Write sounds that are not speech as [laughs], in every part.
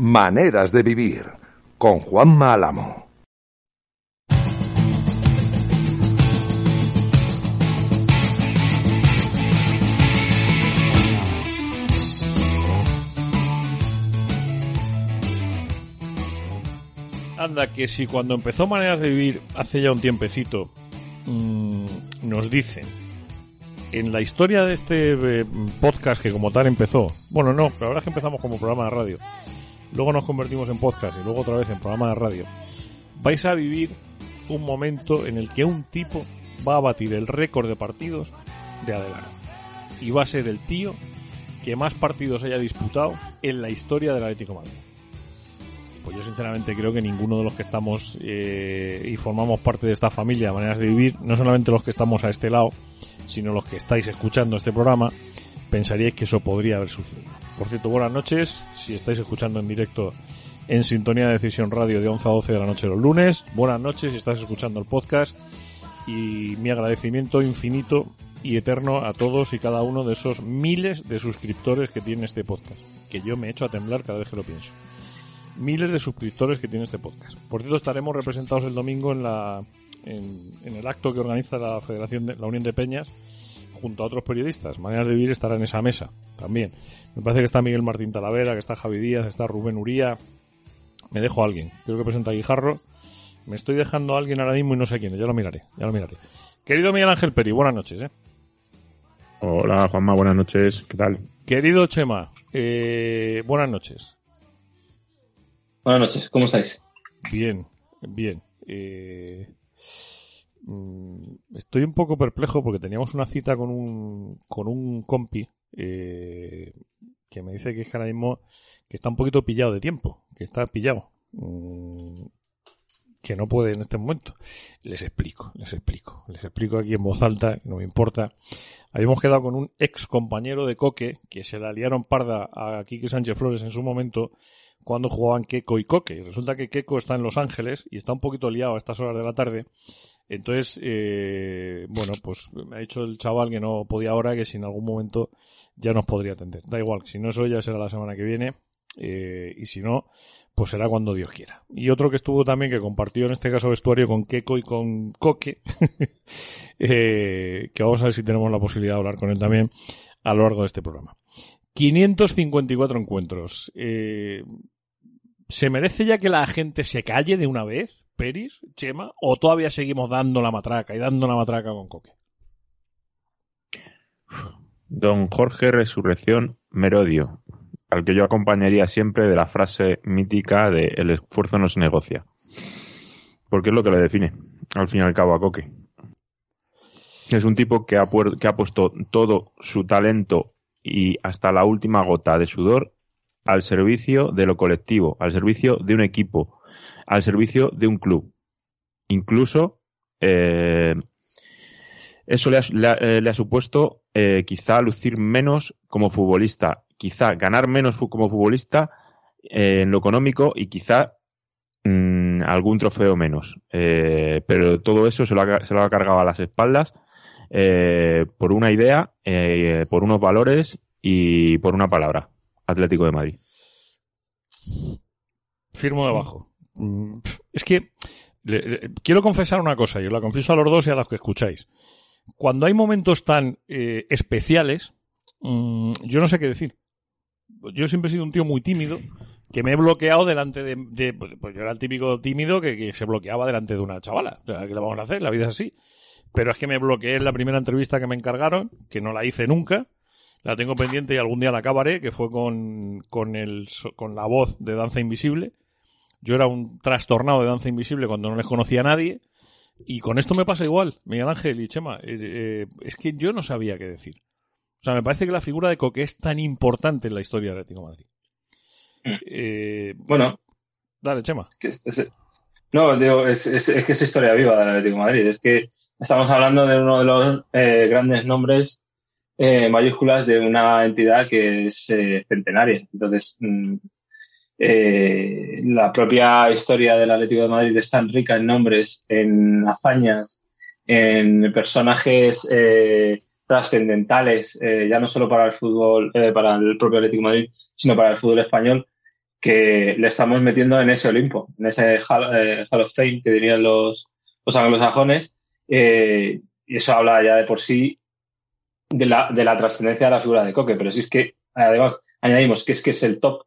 Maneras de vivir con Juan Málamo. Anda, que si cuando empezó Maneras de Vivir hace ya un tiempecito mmm, nos dicen en la historia de este eh, podcast que como tal empezó, bueno no, la verdad es que empezamos como programa de radio, luego nos convertimos en podcast y luego otra vez en programa de radio, vais a vivir un momento en el que un tipo va a batir el récord de partidos de adelante y va a ser el tío que más partidos haya disputado en la historia del Atlético de Madrid. Pues yo sinceramente creo que ninguno de los que estamos eh, y formamos parte de esta familia, maneras de vivir, no solamente los que estamos a este lado, sino los que estáis escuchando este programa, pensaríais que eso podría haber sucedido. Por cierto, buenas noches, si estáis escuchando en directo en Sintonía de Decisión Radio de 11 a 12 de la noche los lunes, buenas noches. Si estás escuchando el podcast y mi agradecimiento infinito y eterno a todos y cada uno de esos miles de suscriptores que tiene este podcast, que yo me echo a temblar cada vez que lo pienso. Miles de suscriptores que tiene este podcast. Por cierto, estaremos representados el domingo en la en, el acto que organiza la Federación de la Unión de Peñas junto a otros periodistas. Maneras de vivir estará en esa mesa también. Me parece que está Miguel Martín Talavera, que está Javi Díaz, está Rubén Uría. Me dejo a alguien. Creo que presenta Guijarro. Me estoy dejando a alguien ahora mismo y no sé quién. Ya lo miraré, ya lo miraré. Querido Miguel Ángel Peri, buenas noches, ¿eh? Hola Juanma, buenas noches. ¿Qué tal? Querido Chema, eh, buenas noches. Buenas noches, ¿cómo estáis? Bien, bien. Eh, estoy un poco perplejo porque teníamos una cita con un, con un compi eh, que me dice que es que ahora mismo que está un poquito pillado de tiempo, que está pillado. Mm, que no puede en este momento. Les explico, les explico. Les explico aquí en voz alta, no me importa. Habíamos quedado con un ex compañero de Coque que se la liaron parda a Quique Sánchez Flores en su momento cuando jugaban Keco y Coque. Y resulta que Keco está en Los Ángeles y está un poquito liado a estas horas de la tarde. Entonces, eh, bueno, pues me ha dicho el chaval que no podía ahora, que si en algún momento ya nos podría atender. Da igual, si no es hoy ya será la semana que viene. Eh, y si no, pues será cuando Dios quiera. Y otro que estuvo también, que compartió en este caso vestuario con Keco y con Coque, [laughs] eh, que vamos a ver si tenemos la posibilidad de hablar con él también a lo largo de este programa. 554 encuentros. Eh, ¿Se merece ya que la gente se calle de una vez, Peris, Chema, o todavía seguimos dando la matraca y dando la matraca con Coque? Don Jorge Resurrección Merodio, al que yo acompañaría siempre de la frase mítica de el esfuerzo no se negocia. Porque es lo que le define, al fin y al cabo, a Coque. Es un tipo que ha, que ha puesto todo su talento y hasta la última gota de sudor al servicio de lo colectivo, al servicio de un equipo, al servicio de un club. Incluso eh, eso le ha, eh, supuesto eh, quizá lucir menos como futbolista, quizá ganar menos como futbolista en lo económico y quizá mm, algún trofeo menos. pero todo eso se lo, ha, cargado a las espaldas eh, por una idea, eh, por unos valores y por una palabra. Atlético de Madrid. Firmo debajo. Mm, es que quiero confesar una cosa, yo la confieso a los dos y a los que escucháis. Cuando hay momentos tan eh, especiales, mm, yo no sé qué decir. Yo siempre he sido un tío muy tímido, que me he bloqueado delante de... Pues, pues yo era el típico tímido que, se bloqueaba delante de una chavala. ¿Qué le vamos a hacer? La vida es así. Pero es que me bloqueé en la primera entrevista que me encargaron, que no la hice nunca. La tengo pendiente y algún día la acabaré, que fue con, con, el, con la voz de Danza Invisible. Yo era un trastornado de Danza Invisible cuando no les conocía a nadie. Y con esto me pasa igual, Miguel Ángel y Chema. Eh, eh, es que yo no sabía qué decir. O sea, me parece que la figura de Coque es tan importante en la historia de Atlético Madrid. Mm. Eh, bueno. Dale, Chema. no, digo, es, que es historia viva del Atlético Madrid. Es que Estamos hablando de uno de los eh, grandes nombres eh, mayúsculas de una entidad que es centenaria. Entonces, mm, la propia historia del Atlético de Madrid es tan rica en nombres, en hazañas, en personajes trascendentales, ya no solo para el fútbol, para el propio Atlético Madrid, sino para el fútbol español, que le estamos metiendo en ese Olimpo, en ese Hall, eh, of Fame que dirían los, los anglosajones, eh, y eso habla ya de por sí de la, de la trascendencia de la figura de Coque, pero si es que además añadimos que es que es el top,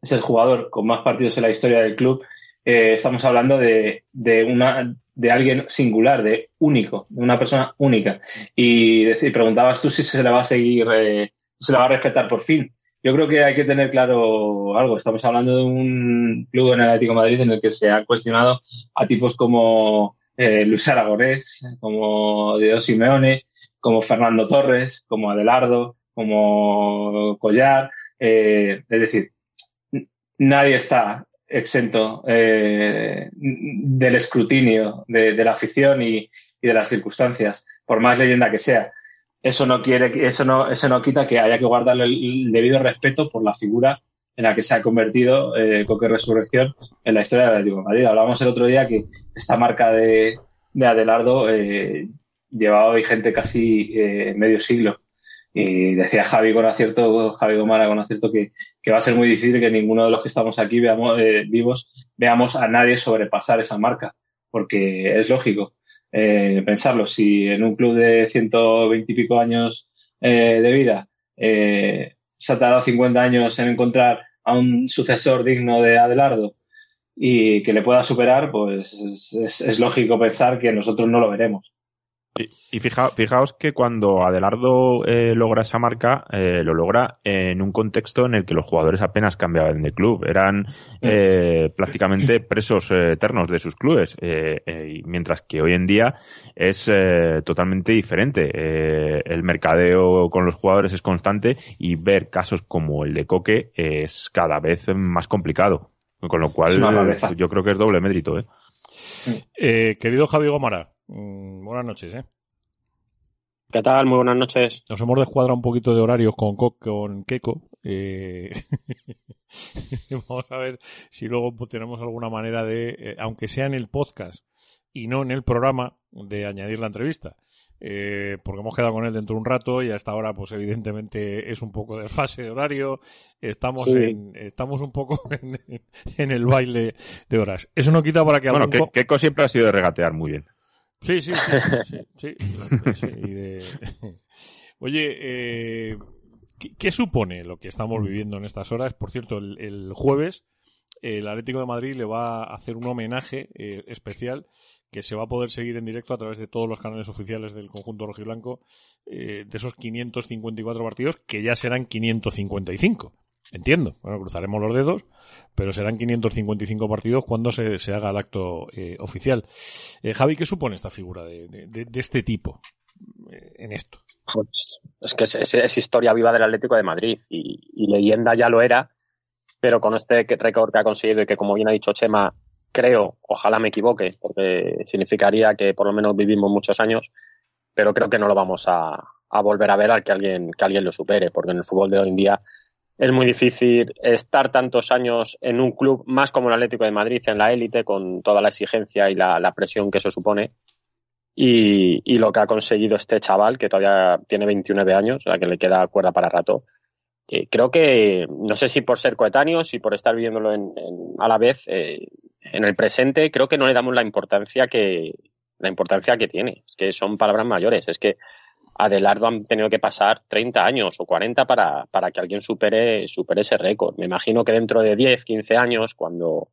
es el jugador con más partidos en la historia del club, eh, estamos hablando de, de, una, de alguien singular, de único, de una persona única. Y, preguntabas tú si se le va a seguir, eh, se le va a respetar por fin. Yo creo que hay que tener claro algo. Estamos hablando de un club en el Atlético Madrid en el que se ha cuestionado a tipos como eh, Luis Aragonés, como Diego Simeone, como Fernando Torres, como Adelardo, como Collar. Es decir, nadie está exento eh, del escrutinio de, la afición y, de las circunstancias, por más leyenda que sea. Eso no quiere, eso no, eso no quita que haya que guardarle el debido respeto por la figura en la que se ha convertido eh, Coque Resurrección en la historia de la Atlético de Madrid. Hablábamos el otro día que esta marca de, de Adelardo eh, llevaba vigente casi eh, medio siglo. Y decía Javi con acierto, Javi Gomara con acierto, que, que, va a ser muy difícil que ninguno de los que estamos aquí veamos, eh, vivos veamos a nadie sobrepasar esa marca, porque es lógico eh, pensarlo. Si en un club de 120 y pico años eh, de vida eh, se ha tardado 50 años en encontrar a un sucesor digno de Adelardo y que le pueda superar, pues es, es lógico pensar que nosotros no lo veremos. Y, fijaos que cuando Adelardo eh, logra esa marca, eh, lo logra en un contexto en el que los jugadores apenas cambiaban de club. Eran eh, [laughs] prácticamente presos eternos de sus clubes. mientras que hoy en día es totalmente diferente. el mercadeo con los jugadores es constante y ver casos como el de Coque es cada vez más complicado. Con lo cual, yo creo que es doble mérito. querido Javi Gomara, Mm, buenas noches, ¿eh? ¿Qué tal? Muy buenas noches. Nos hemos descuadrado un poquito de horarios con, con Keiko. Eh, [laughs] vamos a ver si luego tenemos alguna manera de, eh, aunque sea en el podcast y no en el programa, de añadir la entrevista. Eh, porque hemos quedado con él dentro de un rato y hasta ahora, pues evidentemente es un poco de fase de horario. Estamos en, estamos un poco [laughs] en, el baile de horas. Eso no quita para que Bueno, Keiko siempre ha sido de regatear muy bien. Sí, sí, sí. sí, [laughs] [laughs] Oye, eh, ¿qué, supone lo que estamos viviendo en estas horas? Por cierto, el, jueves el Atlético de Madrid le va a hacer un homenaje eh, especial que se va a poder seguir en directo a través de todos los canales oficiales del conjunto rojiblanco eh, de esos 554 partidos que ya serán 555. Entiendo. Bueno, cruzaremos los dedos, pero serán 555 partidos cuando se, se haga el acto eh, oficial. Eh, Javi, ¿qué supone esta figura de, de, este tipo eh, en esto? Pues es que es, historia viva del Atlético de Madrid y, y, leyenda ya lo era, pero con este récord que ha conseguido y que, como bien ha dicho Chema, creo, ojalá me equivoque, porque significaría que por lo menos vivimos muchos años, pero creo que no lo vamos a, a volver a ver al que alguien, que alguien lo supere, porque en el fútbol de hoy en día es muy difícil estar tantos años en un club más como el Atlético de Madrid, en la élite, con toda la exigencia y la, presión que eso supone. Y, lo que ha conseguido este chaval, que todavía tiene 29 años, a que le queda cuerda para rato. Eh, creo que, no sé si por ser coetáneos y por estar viviéndolo en, a la vez eh, en el presente, creo que no le damos la importancia que, la importancia que tiene. Es que son palabras mayores. Es que Adelardo han tenido que pasar 30 años o 40 para, para que alguien supere, supere ese récord. Me imagino que dentro de 10, 15 años, cuando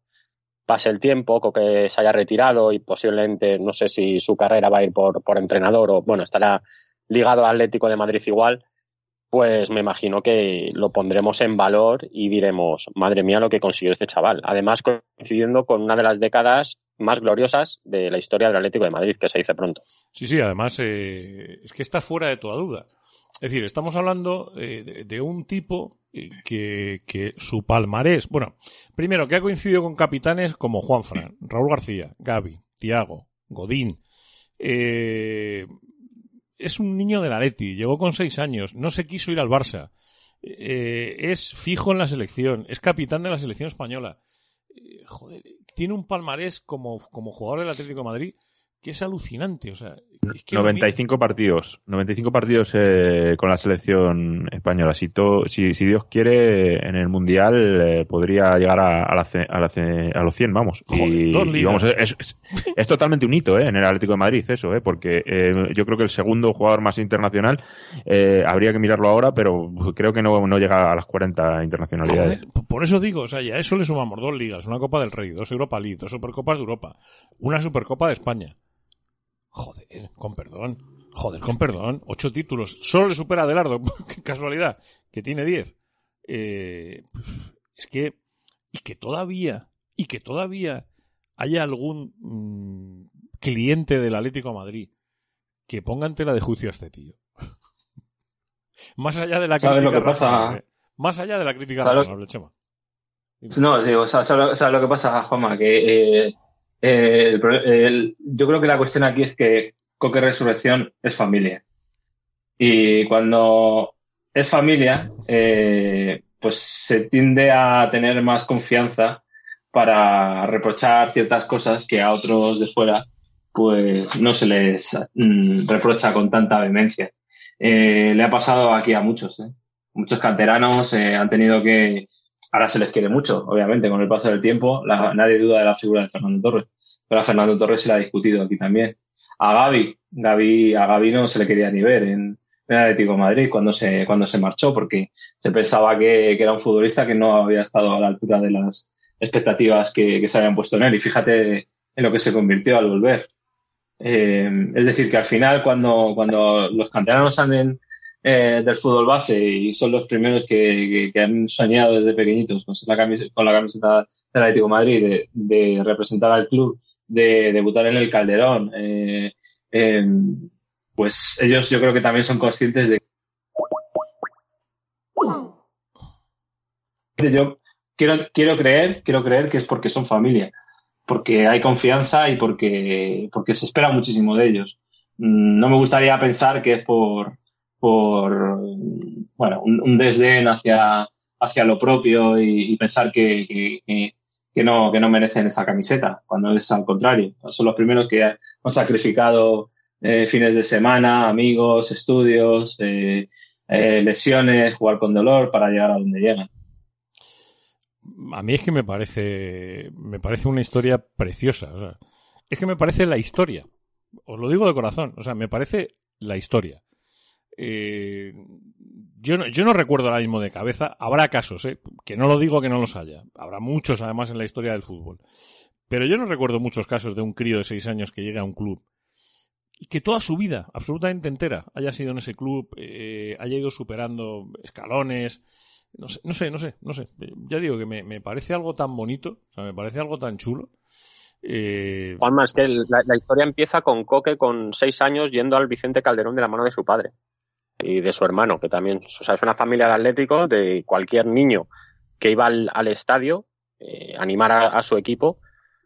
pase el tiempo, que se haya retirado y posiblemente, no sé si su carrera va a ir por, por entrenador o, bueno, estará ligado al Atlético de Madrid igual, pues me imagino que lo pondremos en valor y diremos, madre mía, lo que consiguió este chaval. Además, coincidiendo con una de las décadas más gloriosas de la historia del Atlético de Madrid, que se dice pronto. Sí, sí, además eh, es que está fuera de toda duda. Es decir, estamos hablando eh, de, un tipo eh, que, que, su palmarés, bueno, primero que ha coincidido con capitanes como Juan Fran, Raúl García, Gaby, Tiago, Godín, eh, es un niño de la Leti, llegó con seis años, no se quiso ir al Barça, eh, es fijo en la selección, es capitán de la selección española. Eh, joder, tiene un palmarés como, como jugador del Atlético de Madrid que es alucinante. O sea, es que 95 partidos, 95 partidos eh, con la selección española. Si, to- si, si Dios quiere, en el Mundial eh, podría llegar a, a, la a, la ce- a los 100, vamos. Joder, y, dos y ligas. vamos, es, es- es totalmente un hito eh, en el Atlético de Madrid eso, eh, porque yo creo que el segundo jugador más internacional habría que mirarlo ahora, pero creo que no, no llega a las 40 internacionalidades. Joder, por eso digo, o sea, ya a eso le sumamos dos ligas, una Copa del Rey, dos Europa League, dos Supercopas de Europa, una Supercopa de España. Joder, con perdón. Joder, con perdón. Ocho títulos. Solo le supera a Adelardo. [laughs] Qué casualidad. Que tiene diez. Eh, es que... Y que todavía... Y que todavía haya algún mm, cliente del Atlético de Madrid que ponga en tela de juicio a este tío. [laughs] Más allá de la ¿Sabes crítica lo que pasa? razonable. Más allá de la crítica ¿Sabes lo- razonable, Chema. No, sí, o sea, ¿sabes lo, sabes lo que pasa, Juanma? Que eh, eh, yo creo que la cuestión aquí es que Coque Resurrección es familia. Y cuando es familia, eh, pues se tiende a tener más confianza para reprochar ciertas cosas que a otros de fuera pues no se les mm, reprocha con tanta vehemencia. Eh, le ha pasado aquí a muchos, ¿eh? Muchos canteranos han tenido que, ahora se les quiere mucho, obviamente, con el paso del tiempo. La- nadie duda de la figura de Fernando Torres. Pero a Fernando Torres se le ha discutido aquí también. A Gaby, Gaby a Gaby no se le quería ni ver en, en Atlético de Madrid cuando se, cuando se marchó, porque se pensaba que, que era un futbolista que no había estado a la altura de las expectativas que, que se habían puesto en él. Y fíjate en lo que se convirtió al volver. Eh, es decir, que al final, cuando, cuando los canteranos salen eh, del fútbol base y son los primeros que, que- que han soñado desde pequeñitos con, la camiseta, con la camiseta del Atlético Madrid, de, representar al club, de debutar en el Calderón, eh, eh, pues ellos yo creo que también son conscientes de yo quiero, quiero creer, quiero creer que es porque son familia, porque hay confianza y porque, porque se espera muchísimo de ellos. Mm, No me gustaría pensar que es por, por bueno, un, desdén hacia, hacia lo propio y, pensar que, que, no, que no merecen esa camiseta, cuando es al contrario. Son los primeros que han sacrificado eh, fines de semana, amigos, estudios, eh, eh, lesiones, jugar con dolor para llegar a donde llegan. A mí es que me parece, me parece una historia preciosa. es que me parece la historia. Os lo digo de corazón. O sea, me parece la historia. Eh, yo, no, yo no recuerdo ahora mismo de cabeza. Habrá casos, ¿eh? que no lo digo que no los haya. Habrá muchos, además, en la historia del fútbol. Pero yo no recuerdo muchos casos de un crío de seis años que llega a un club y que toda su vida, absolutamente entera, haya sido en ese club, eh, haya ido superando escalones, no sé, no sé, no sé. Ya digo que me, parece algo tan bonito, o sea, me parece algo tan chulo. Eh, Juanma, es que la historia empieza con Coque con seis años yendo al Vicente Calderón de la mano de su padre y de su hermano, que también, o sea, es una familia de atléticos, de cualquier niño que iba al, al estadio, eh, animar a, a su equipo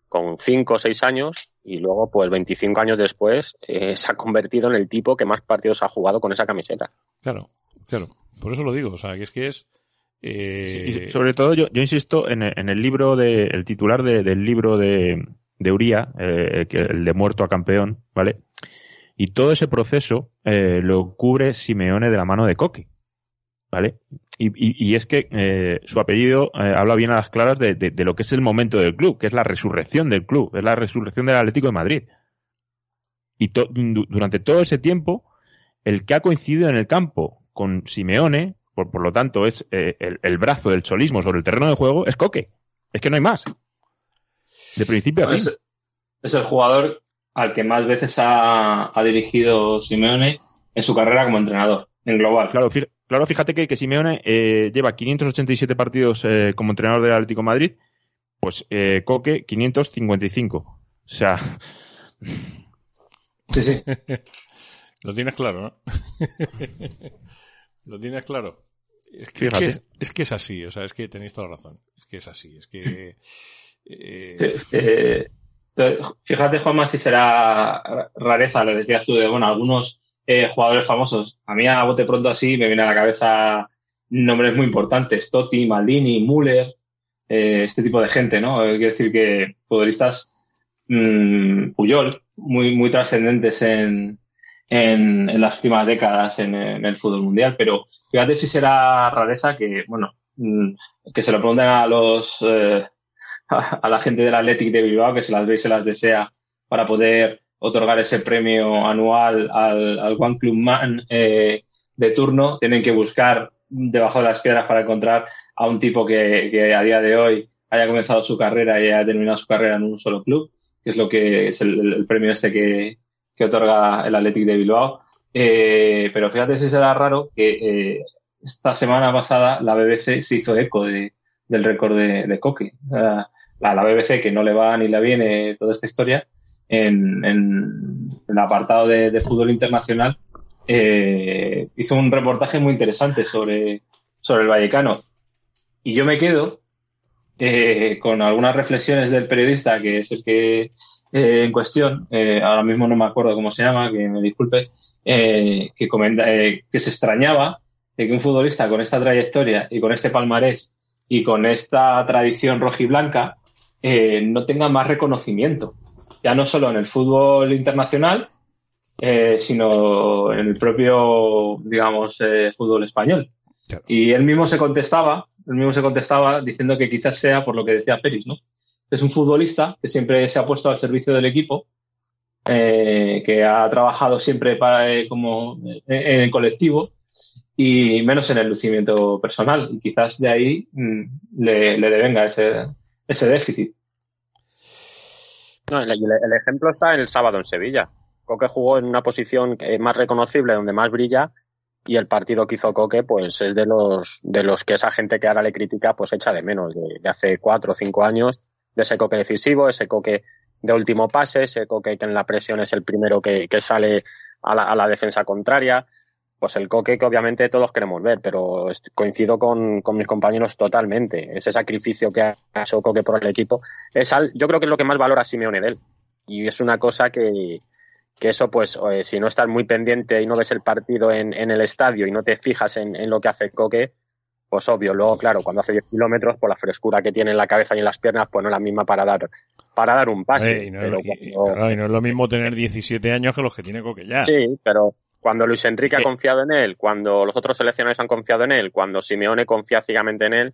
con cinco o seis años y luego, pues 25 años después, eh, [laughs] se ha convertido en el tipo que más partidos ha jugado con esa camiseta. claro, claro. Por eso lo digo, o sea, que es que es... eh, Y sobre todo, yo, yo insisto en el, en el libro de, el titular de- del libro de, de Uría, eh, que el de muerto a campeón, ¿vale? Y todo ese proceso eh, lo cubre Simeone de la mano de Coque, ¿vale? Y, y- y es que eh, su apellido eh, habla bien a las claras de, de- de lo que es el momento del club, que es la resurrección del club, es la resurrección del Atlético de Madrid. Y to- durante todo ese tiempo, el que ha coincidido en el campo con Simeone, por, por lo tanto es eh, el, el brazo del cholismo sobre el terreno de juego, es Coque. Es que no hay más. De principio a fin. Es, es el jugador al que más veces ha, ha dirigido Simeone en su carrera como entrenador, en global. Claro, claro fíjate que, que Simeone eh, lleva 587 partidos eh, como entrenador del Atlético de Madrid, pues eh, Coque 555. O sea, Sí, sí. [laughs] Lo tienes claro, ¿no? [laughs] Lo tienes claro. Es que, es, que es, es que es así, o sea, es que tenéis toda la razón. Es que es así, es que... eh, Eh, eh, fíjate, Juanma, si será rareza, lo decías tú, de bueno, algunos eh, jugadores famosos. A mí, a bote pronto así, me viene a la cabeza nombres muy importantes: Totti, Maldini, Müller, eh, este tipo de gente, ¿no? Eh, Quiero decir que futbolistas mm, Puyol, muy, muy trascendentes en, en, las últimas décadas en, el fútbol mundial. Pero fíjate si será rareza que, bueno, mm, que se lo pregunten a los eh, a, la gente del Athletic de Bilbao, que se las ve y se las desea para poder otorgar ese premio anual al, al One Club Man eh, de turno. Tienen que buscar debajo de las piedras para encontrar a un tipo que, a día de hoy haya comenzado su carrera y haya terminado su carrera en un solo club, que es lo que es el premio este que, que otorga el Athletic de Bilbao. Eh, pero fíjate si será raro que eh, esta semana pasada la BBC se hizo eco de, del récord de, de Coque. La, la, BBC, que no le va ni le viene toda esta historia, en, el apartado de, fútbol internacional, eh, hizo un reportaje muy interesante sobre, sobre el Vallecano. Y yo me quedo con algunas reflexiones del periodista, que es el que eh, en cuestión, eh, ahora mismo no me acuerdo cómo se llama, que me disculpe, eh, que, comenta, que se extrañaba de que un futbolista con esta trayectoria y con este palmarés y con esta tradición rojiblanca no tenga más reconocimiento, ya no solo en el fútbol internacional, sino en el propio, digamos, fútbol español. Y él mismo se contestaba, él mismo se contestaba diciendo que quizás sea por lo que decía Peris, ¿no? es un futbolista que siempre se ha puesto al servicio del equipo, eh, que ha trabajado siempre para, eh, como en el colectivo y menos en el lucimiento personal. Y quizás de ahí mm, le, le, devenga ese, ese déficit. No, el, ejemplo está en el sábado en Sevilla. Coque jugó en una posición más reconocible, donde más brilla, y el partido que hizo Coque, pues es de los, de los que esa gente que ahora le critica, pues echa de menos, de, hace cuatro o cinco años, de ese coque decisivo, ese coque de último pase, ese coque que en la presión es el primero que, sale a la, a la, defensa contraria. Pues el coque que obviamente todos queremos ver, pero coincido con, con, mis compañeros totalmente. Ese sacrificio que ha hecho Coque por el equipo, es al, yo creo que es lo que más valora Simeone de él. Y es una cosa que, que eso, pues, si no estás muy pendiente y no ves el partido en, en el estadio y no te fijas en, en lo que hace Coque, pues obvio. Luego, claro, cuando hace 10 kilómetros, por la frescura que tiene en la cabeza y en las piernas, pues no es la misma para dar, para dar un pase. y, no es, lo mismo tener 17 años que los que tiene Coque ya. Sí, pero cuando Luis Enrique ha confiado en él, cuando los otros seleccionadores han confiado en él, cuando Simeone confía ciegamente en él,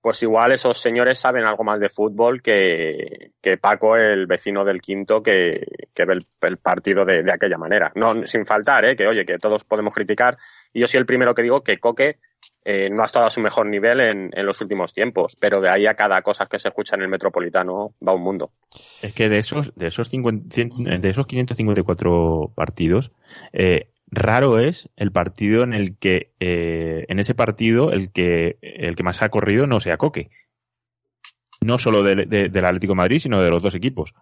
pues igual esos señores saben algo más de fútbol que, que Paco, el vecino del quinto, que, que ve el, partido de, de, aquella manera. No, sin faltar, ¿eh? que oye, que todos podemos criticar. Y yo soy el primero que digo que Coque eh, no ha estado a su mejor nivel en, los últimos tiempos, pero de ahí a cada cosa que se escucha en el Metropolitano va un mundo. Es que de esos, de esos, de esos 554 partidos, eh, raro es el partido en el que, eh, en ese partido, el que, el que más ha corrido no sea Coque. No solo del Atlético Madrid, sino de los dos equipos.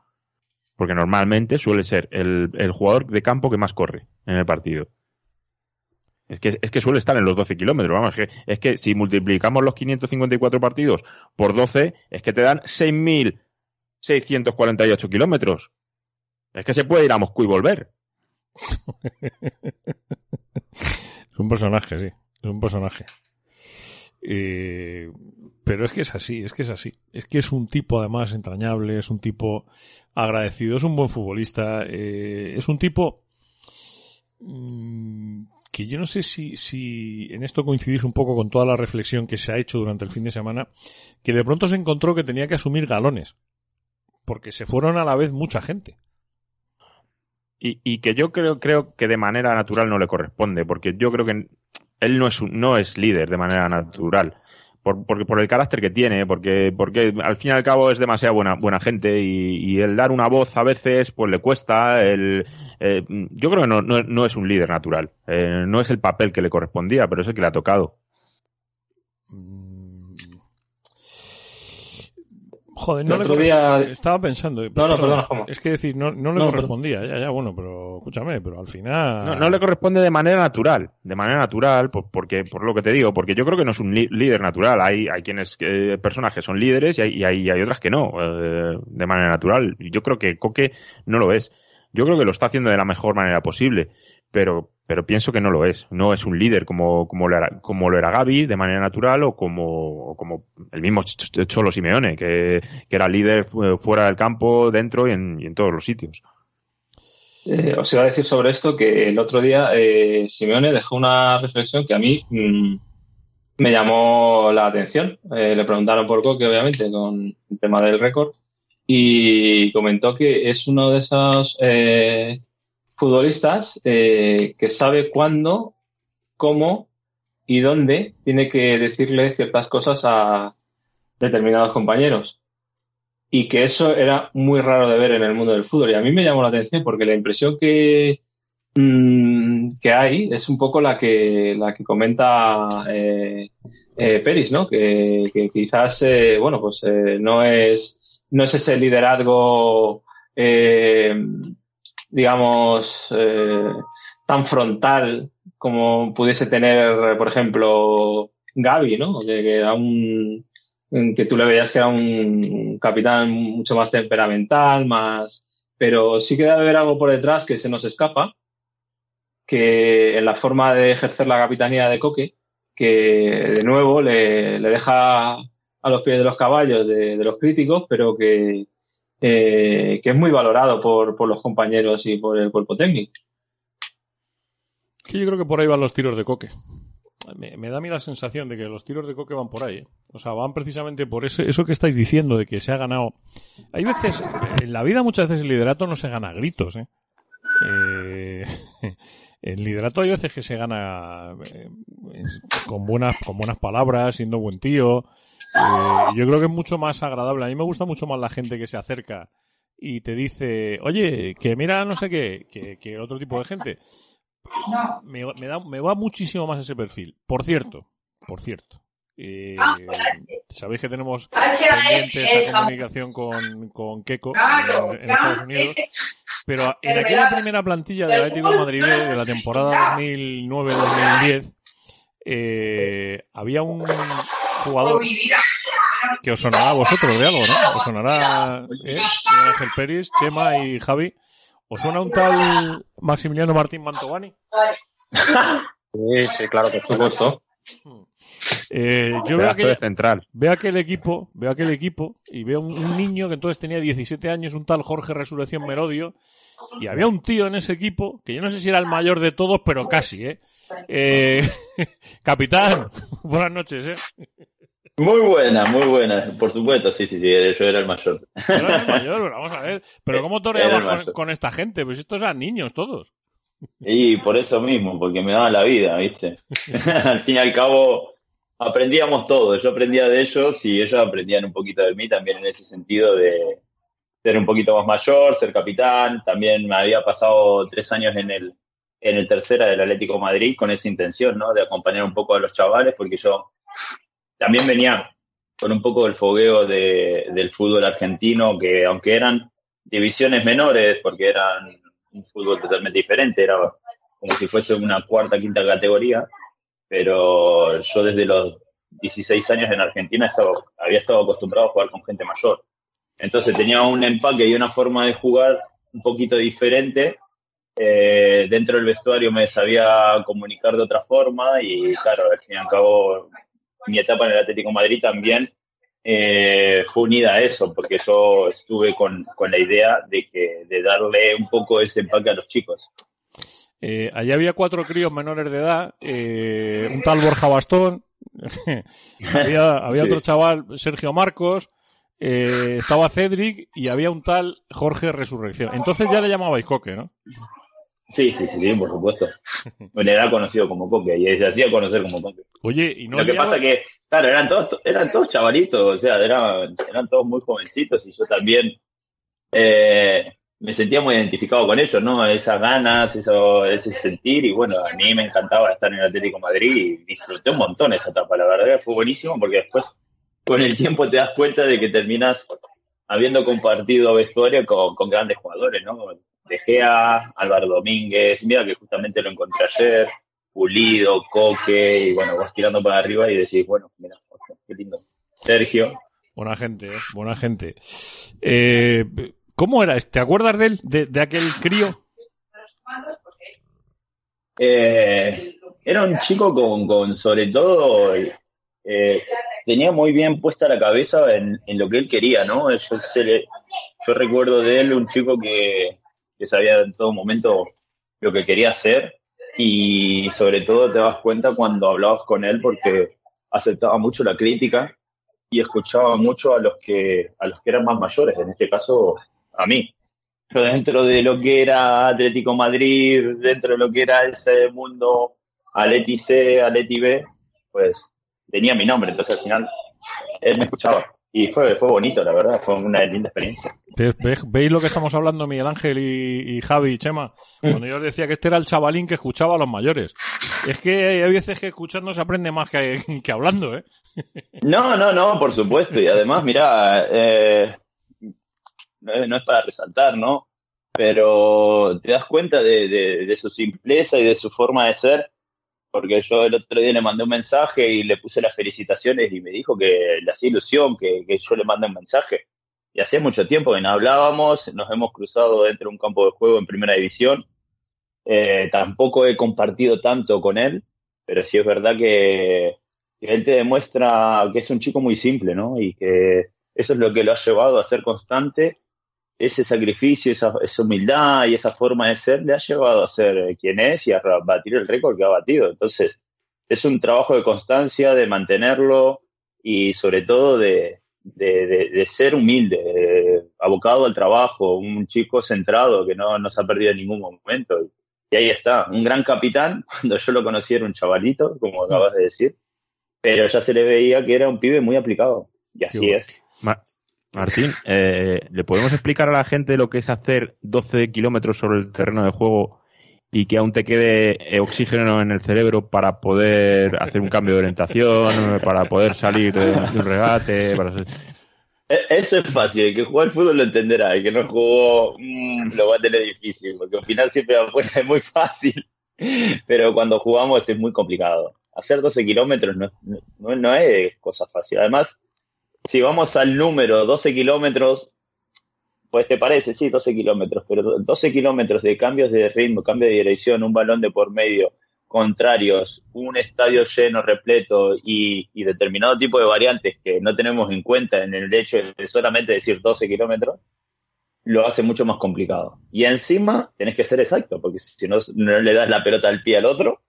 Porque normalmente suele ser el, el jugador de campo que más corre en el partido. Es que, es que suele estar en los 12 kilómetros. Vamos, es que, es que si multiplicamos los 554 partidos por 12, es que te dan 6.648 kilómetros. Es que se puede ir a Moscú y volver. Es un personaje, sí. Es un personaje. Eh, pero es que es así, es que es así. Es que es un tipo además entrañable, es un tipo agradecido, es un buen futbolista, eh, es un tipo mm, que yo no sé si, si en esto coincidís un poco con toda la reflexión que se ha hecho durante el fin de semana, que de pronto se encontró que tenía que asumir galones, porque se fueron a la vez mucha gente. Y, y que yo creo, creo que de manera natural no le corresponde, porque yo creo que él no es, no es líder de manera natural por, porque por el carácter que tiene, porque, porque al fin y al cabo es demasiado buena, buena gente y, el dar una voz a veces pues le cuesta. El, eh, yo creo que no, no, es un líder natural, eh, no es el papel que le correspondía, pero es el que le ha tocado. Joder, no le día... estaba pensando. No, no, perdona, Es que decir, no, no le correspondía, ya, ya, bueno, pero escúchame, pero al final. No, le corresponde de manera natural, de manera natural, por, porque, por lo que te digo, porque yo creo que no es un líder natural. Hay, hay quienes, eh, personas que son líderes y hay, y hay, hay otras que no, eh, de manera natural. Yo creo que Coque no lo es. Yo creo que lo está haciendo de la mejor manera posible pero pero pienso que no lo es. No es un líder como, como, lo, era, como lo era Gaby de manera natural o como, como el mismo Cholo Simeone, que, que, era líder fuera del campo, dentro y en, en todos los sitios. Eh, os iba a decir sobre esto que el otro día eh, Simeone dejó una reflexión que a mí mmm, me llamó la atención. Eh, le preguntaron por Coque, obviamente, con el tema del récord, y comentó que es uno de esos eh, futbolistas eh, que sabe cuándo, cómo y dónde tiene que decirle ciertas cosas a determinados compañeros. Y que eso era muy raro de ver en el mundo del fútbol. Y a mí me llamó la atención porque la impresión que, que hay es un poco la que, la que comenta eh, eh, Peris, ¿no? Que, que quizás, eh, bueno, pues no es, no es ese liderazgo, eh, digamos, eh, tan frontal como pudiese tener, por ejemplo, Gaby, ¿no? Que, que era un, que tú le veías que era un capitán mucho más temperamental, más, pero sí que debe haber algo por detrás que se nos escapa, que en la forma de ejercer la capitanía de Coque, que de nuevo le, deja a los pies de los caballos de los críticos, pero que, eh, que es muy valorado por, por, los compañeros y por el cuerpo técnico. Sí, yo creo que por ahí van los tiros de coque. Me, da a mí la sensación de que los tiros de coque van por ahí. ¿eh? O sea, van precisamente por eso, eso que estáis diciendo, de que se ha ganado. Hay veces, en la vida muchas veces el liderato no se gana a gritos. ¿eh? eh [laughs] el liderato hay veces que se gana eh, con buenas, con buenas palabras, siendo buen tío, eh, yo creo que es mucho más agradable. A mí me gusta mucho más la gente que se acerca y te dice, oye, que mira no sé qué, que, que otro tipo de gente. Me, me, da, me va muchísimo más ese perfil. Por cierto, por cierto. Eh, Sabéis que tenemos pendiente esa comunicación con, con Keiko en, en, Estados Unidos. [laughs] Pero en aquella primera plantilla del Atlético de Madrid de la temporada 2009-2010, eh, había un jugador que os sonará a vosotros de algo, ¿no? Os sonará ¿eh? Ángel Pérez, Chema y Javi. ¿Os suena un tal Maximiliano Martín Mantovani? Sí, sí, claro que por supuesto. Eh, yo veo aquel, central. veo aquel equipo, veo aquel equipo y veo un, un, niño que entonces tenía 17 años, un tal Jorge Resurrección Merodio, y había un tío en ese equipo, que yo no sé si era el mayor de todos, pero casi, ¿eh? eh [laughs] capitán, [laughs] buenas noches, ¿eh? Muy buena, muy buena, por supuesto, sí, sí, sí, yo era el mayor. Era el mayor, vamos a ver, pero ¿cómo [laughs] toreabas con, con, esta gente? Pues estos eran niños todos. Y por eso mismo, porque me daban la vida, ¿viste? [laughs] al fin y al cabo, aprendíamos todo, yo aprendía de ellos y ellos aprendían un poquito de mí también en ese sentido de ser un poquito más mayor, ser capitán, también me había pasado tres años en el, en el tercera del Atlético Madrid con esa intención, ¿no? De acompañar un poco a los chavales, porque yo también venía con un poco el fogueo de, del fútbol argentino, que aunque eran divisiones menores, porque eran un fútbol totalmente diferente, era como si fuese una cuarta, quinta categoría, pero yo desde los 16 años en Argentina estaba, había estado acostumbrado a jugar con gente mayor. Entonces tenía un empaque y una forma de jugar un poquito diferente. Eh, dentro del vestuario me sabía comunicar de otra forma y claro, al fin y al cabo mi etapa en el Atlético Madrid también eh, fue unida a eso, porque yo estuve con, con la idea de, que, de darle un poco ese empaque a los chicos. Eh, allí había cuatro críos menores de edad, eh, un tal Borja Bastón, [laughs] había, había sí. otro chaval, Sergio Marcos, eh, estaba Cedric y había un tal Jorge Resurrección. Entonces ya le llamabais Coque, ¿no? Sí, sí, sí, sí, por supuesto. [laughs] Bueno, era conocido como Coque y se hacía conocer como Coque. Oye, y no Lo que pasa que, claro, eran todos, eran todos chavalitos, o sea, eran, eran todos muy jovencitos y yo también eh, me sentía muy identificado con ellos, ¿no? Esas ganas, eso, ese sentir y bueno, a mí me encantaba estar en el Atlético Madrid y disfruté un montón esa etapa, la verdad fue buenísimo porque después con el tiempo te das cuenta de que terminas habiendo compartido vestuario con, con grandes jugadores, ¿no? De Gea, Álvaro Domínguez, mira que justamente lo encontré ayer, Pulido, Coque, y bueno, vas tirando para arriba y decís, bueno, mira, qué lindo. Sergio. Buena gente, ¿eh? buena gente. Eh, ¿Cómo era? ¿Te acuerdas de él? ¿De, de aquel crío? Eh, era un chico con, con sobre todo, eh, tenía muy bien puesta la cabeza en, en, lo que él quería, ¿no? Yo, se le, yo recuerdo de él un chico que, que sabía en todo momento lo que quería hacer y sobre todo te das cuenta cuando hablabas con él porque aceptaba mucho la crítica y escuchaba mucho a los que a los que eran más mayores, en este caso a mí. Pero dentro de lo que era Atlético Madrid, dentro de lo que era ese mundo Aleti C, Aleti B, pues tenía mi nombre, entonces al final él me escuchaba. Y fue, fue bonito, la verdad, fue una linda experiencia. ¿Veis lo que estamos hablando Miguel Ángel y, y Javi y Chema? Mm. Cuando yo os decía que este era el chavalín que escuchaba a los mayores. Es que hay veces que escuchando se aprende más que, [laughs] que hablando, ¿eh? No, no, no, por supuesto. Y además, mira, eh, no, no, es para resaltar, ¿no? Pero te das cuenta de, de, de su simpleza y de su forma de ser porque yo el otro día le mandé un mensaje y le puse las felicitaciones y me dijo que le hacía ilusión que, que yo le mandé un mensaje. Y hacía mucho tiempo que no hablábamos, nos hemos cruzado dentro de un campo de juego en primera división. Eh, tampoco he compartido tanto con él, pero sí es verdad que, que él te demuestra que es un chico muy simple, ¿no? Y que eso es lo que lo ha llevado a ser constante ese sacrificio, esa, esa, humildad y esa forma de ser le ha llevado a ser quien es y a batir el récord que ha batido. Entonces, es un trabajo de constancia, de mantenerlo y sobre todo de, de, de, de ser humilde, de, abocado al trabajo, un chico centrado que no, no se ha perdido en ningún momento. Y ahí está, un gran capitán, [laughs] cuando yo lo conocí era un chavalito, como acabas de decir, pero ya se le veía que era un pibe muy aplicado. Y así es. Martín, eh, ¿le podemos explicar a la gente lo que es hacer 12 kilómetros sobre el terreno de juego y que aún te quede eh, oxígeno en el cerebro para poder hacer un cambio de orientación, [laughs] para poder salir de, un regate? Para... Eso es fácil, el que juega al fútbol lo entenderá, el que no jugó mmm, lo va a tener difícil, porque al final siempre [laughs] es muy fácil, pero cuando jugamos es muy complicado. Hacer 12 kilómetros no es cosa fácil. Además, si vamos al número 12 kilómetros, pues te parece, sí, 12 kilómetros, pero 12 kilómetros de cambios de ritmo, cambio de dirección, un balón de por medio, contrarios, un estadio lleno, repleto y, determinado tipo de variantes que no tenemos en cuenta en el hecho de solamente decir 12 kilómetros, lo hace mucho más complicado. Y encima tenés que ser exacto, porque si no, no le das la pelota al pie al otro,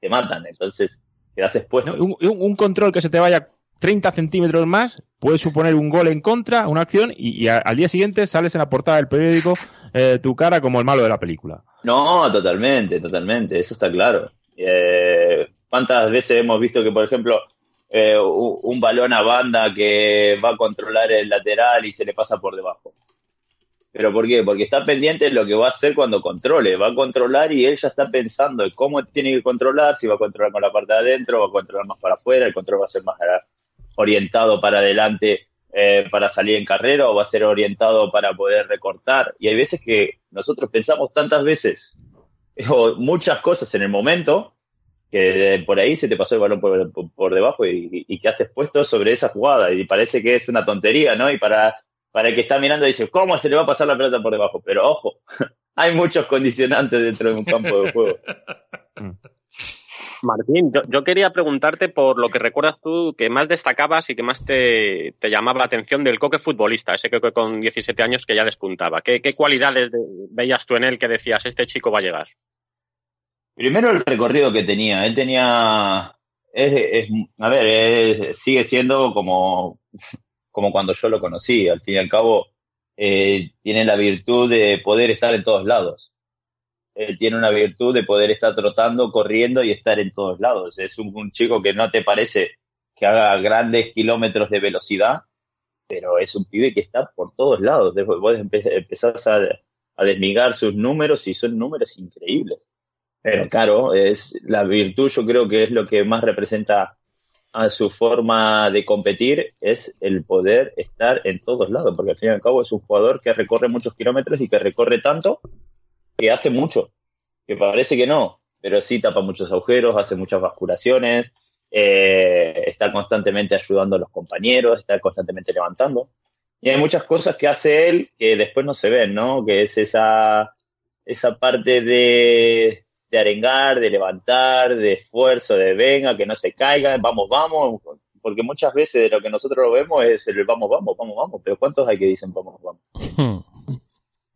te matan. Entonces, quedas expuesto. No, un, un control que se te vaya 30 centímetros más puede suponer un gol en contra, una acción, y, al día siguiente sales en la portada del periódico eh, tu cara como el malo de la película. No, totalmente, totalmente, eso está claro. Eh, ¿Cuántas veces hemos visto que, por ejemplo, eh, un, balón a banda que va a controlar el lateral y se le pasa por debajo? ¿Pero por qué? Porque está pendiente de lo que va a hacer cuando controle. Va a controlar y él ya está pensando en cómo tiene que controlar, si va a controlar con la parte de adentro, va a controlar más para afuera, el control va a ser más orientado para adelante eh, para salir en carrera o va a ser orientado para poder recortar. Y hay veces que nosotros pensamos tantas veces [laughs] o muchas cosas en el momento que por ahí se te pasó el balón por, por, por debajo y, y quedaste expuesto sobre esa jugada y parece que es una tontería, ¿no? Y para, para el que está mirando dice, ¿cómo se le va a pasar la pelota por debajo? Pero ojo, [laughs] hay muchos condicionantes dentro de un campo de juego. [laughs] Martín, yo, quería preguntarte por lo que recuerdas tú que más destacabas y que más te, llamaba la atención del coque futbolista, ese coque con 17 años que ya despuntaba. ¿Qué, cualidades de, veías tú en él que decías, este chico va a llegar? Primero el recorrido que tenía. Él tenía... Es, a ver, sigue siendo como, como cuando yo lo conocí. Al fin y al cabo, eh, tiene la virtud de poder estar en todos lados eh, tiene una virtud de poder estar trotando, corriendo y estar en todos lados. Es un, un, chico que no te parece que haga grandes kilómetros de velocidad, pero es un pibe que está por todos lados. Después vos empezás a, a desmigar sus números y son números increíbles. Pero claro, es la virtud yo creo que es lo que más representa a su forma de competir es el poder estar en todos lados, porque al fin y al cabo es un jugador que recorre muchos kilómetros y que recorre tanto que hace mucho, que parece que no, pero sí tapa muchos agujeros, hace muchas basculaciones, eh, está constantemente ayudando a los compañeros, está constantemente levantando. Y hay muchas cosas que hace él que después no se ven, ¿no? Que es esa, esa parte de, de arengar, de levantar, de esfuerzo, de venga, que no se caigan, vamos, vamos, porque muchas veces de lo que nosotros lo vemos es el vamos, vamos, vamos, vamos, pero ¿cuántos hay que dicen vamos, vamos?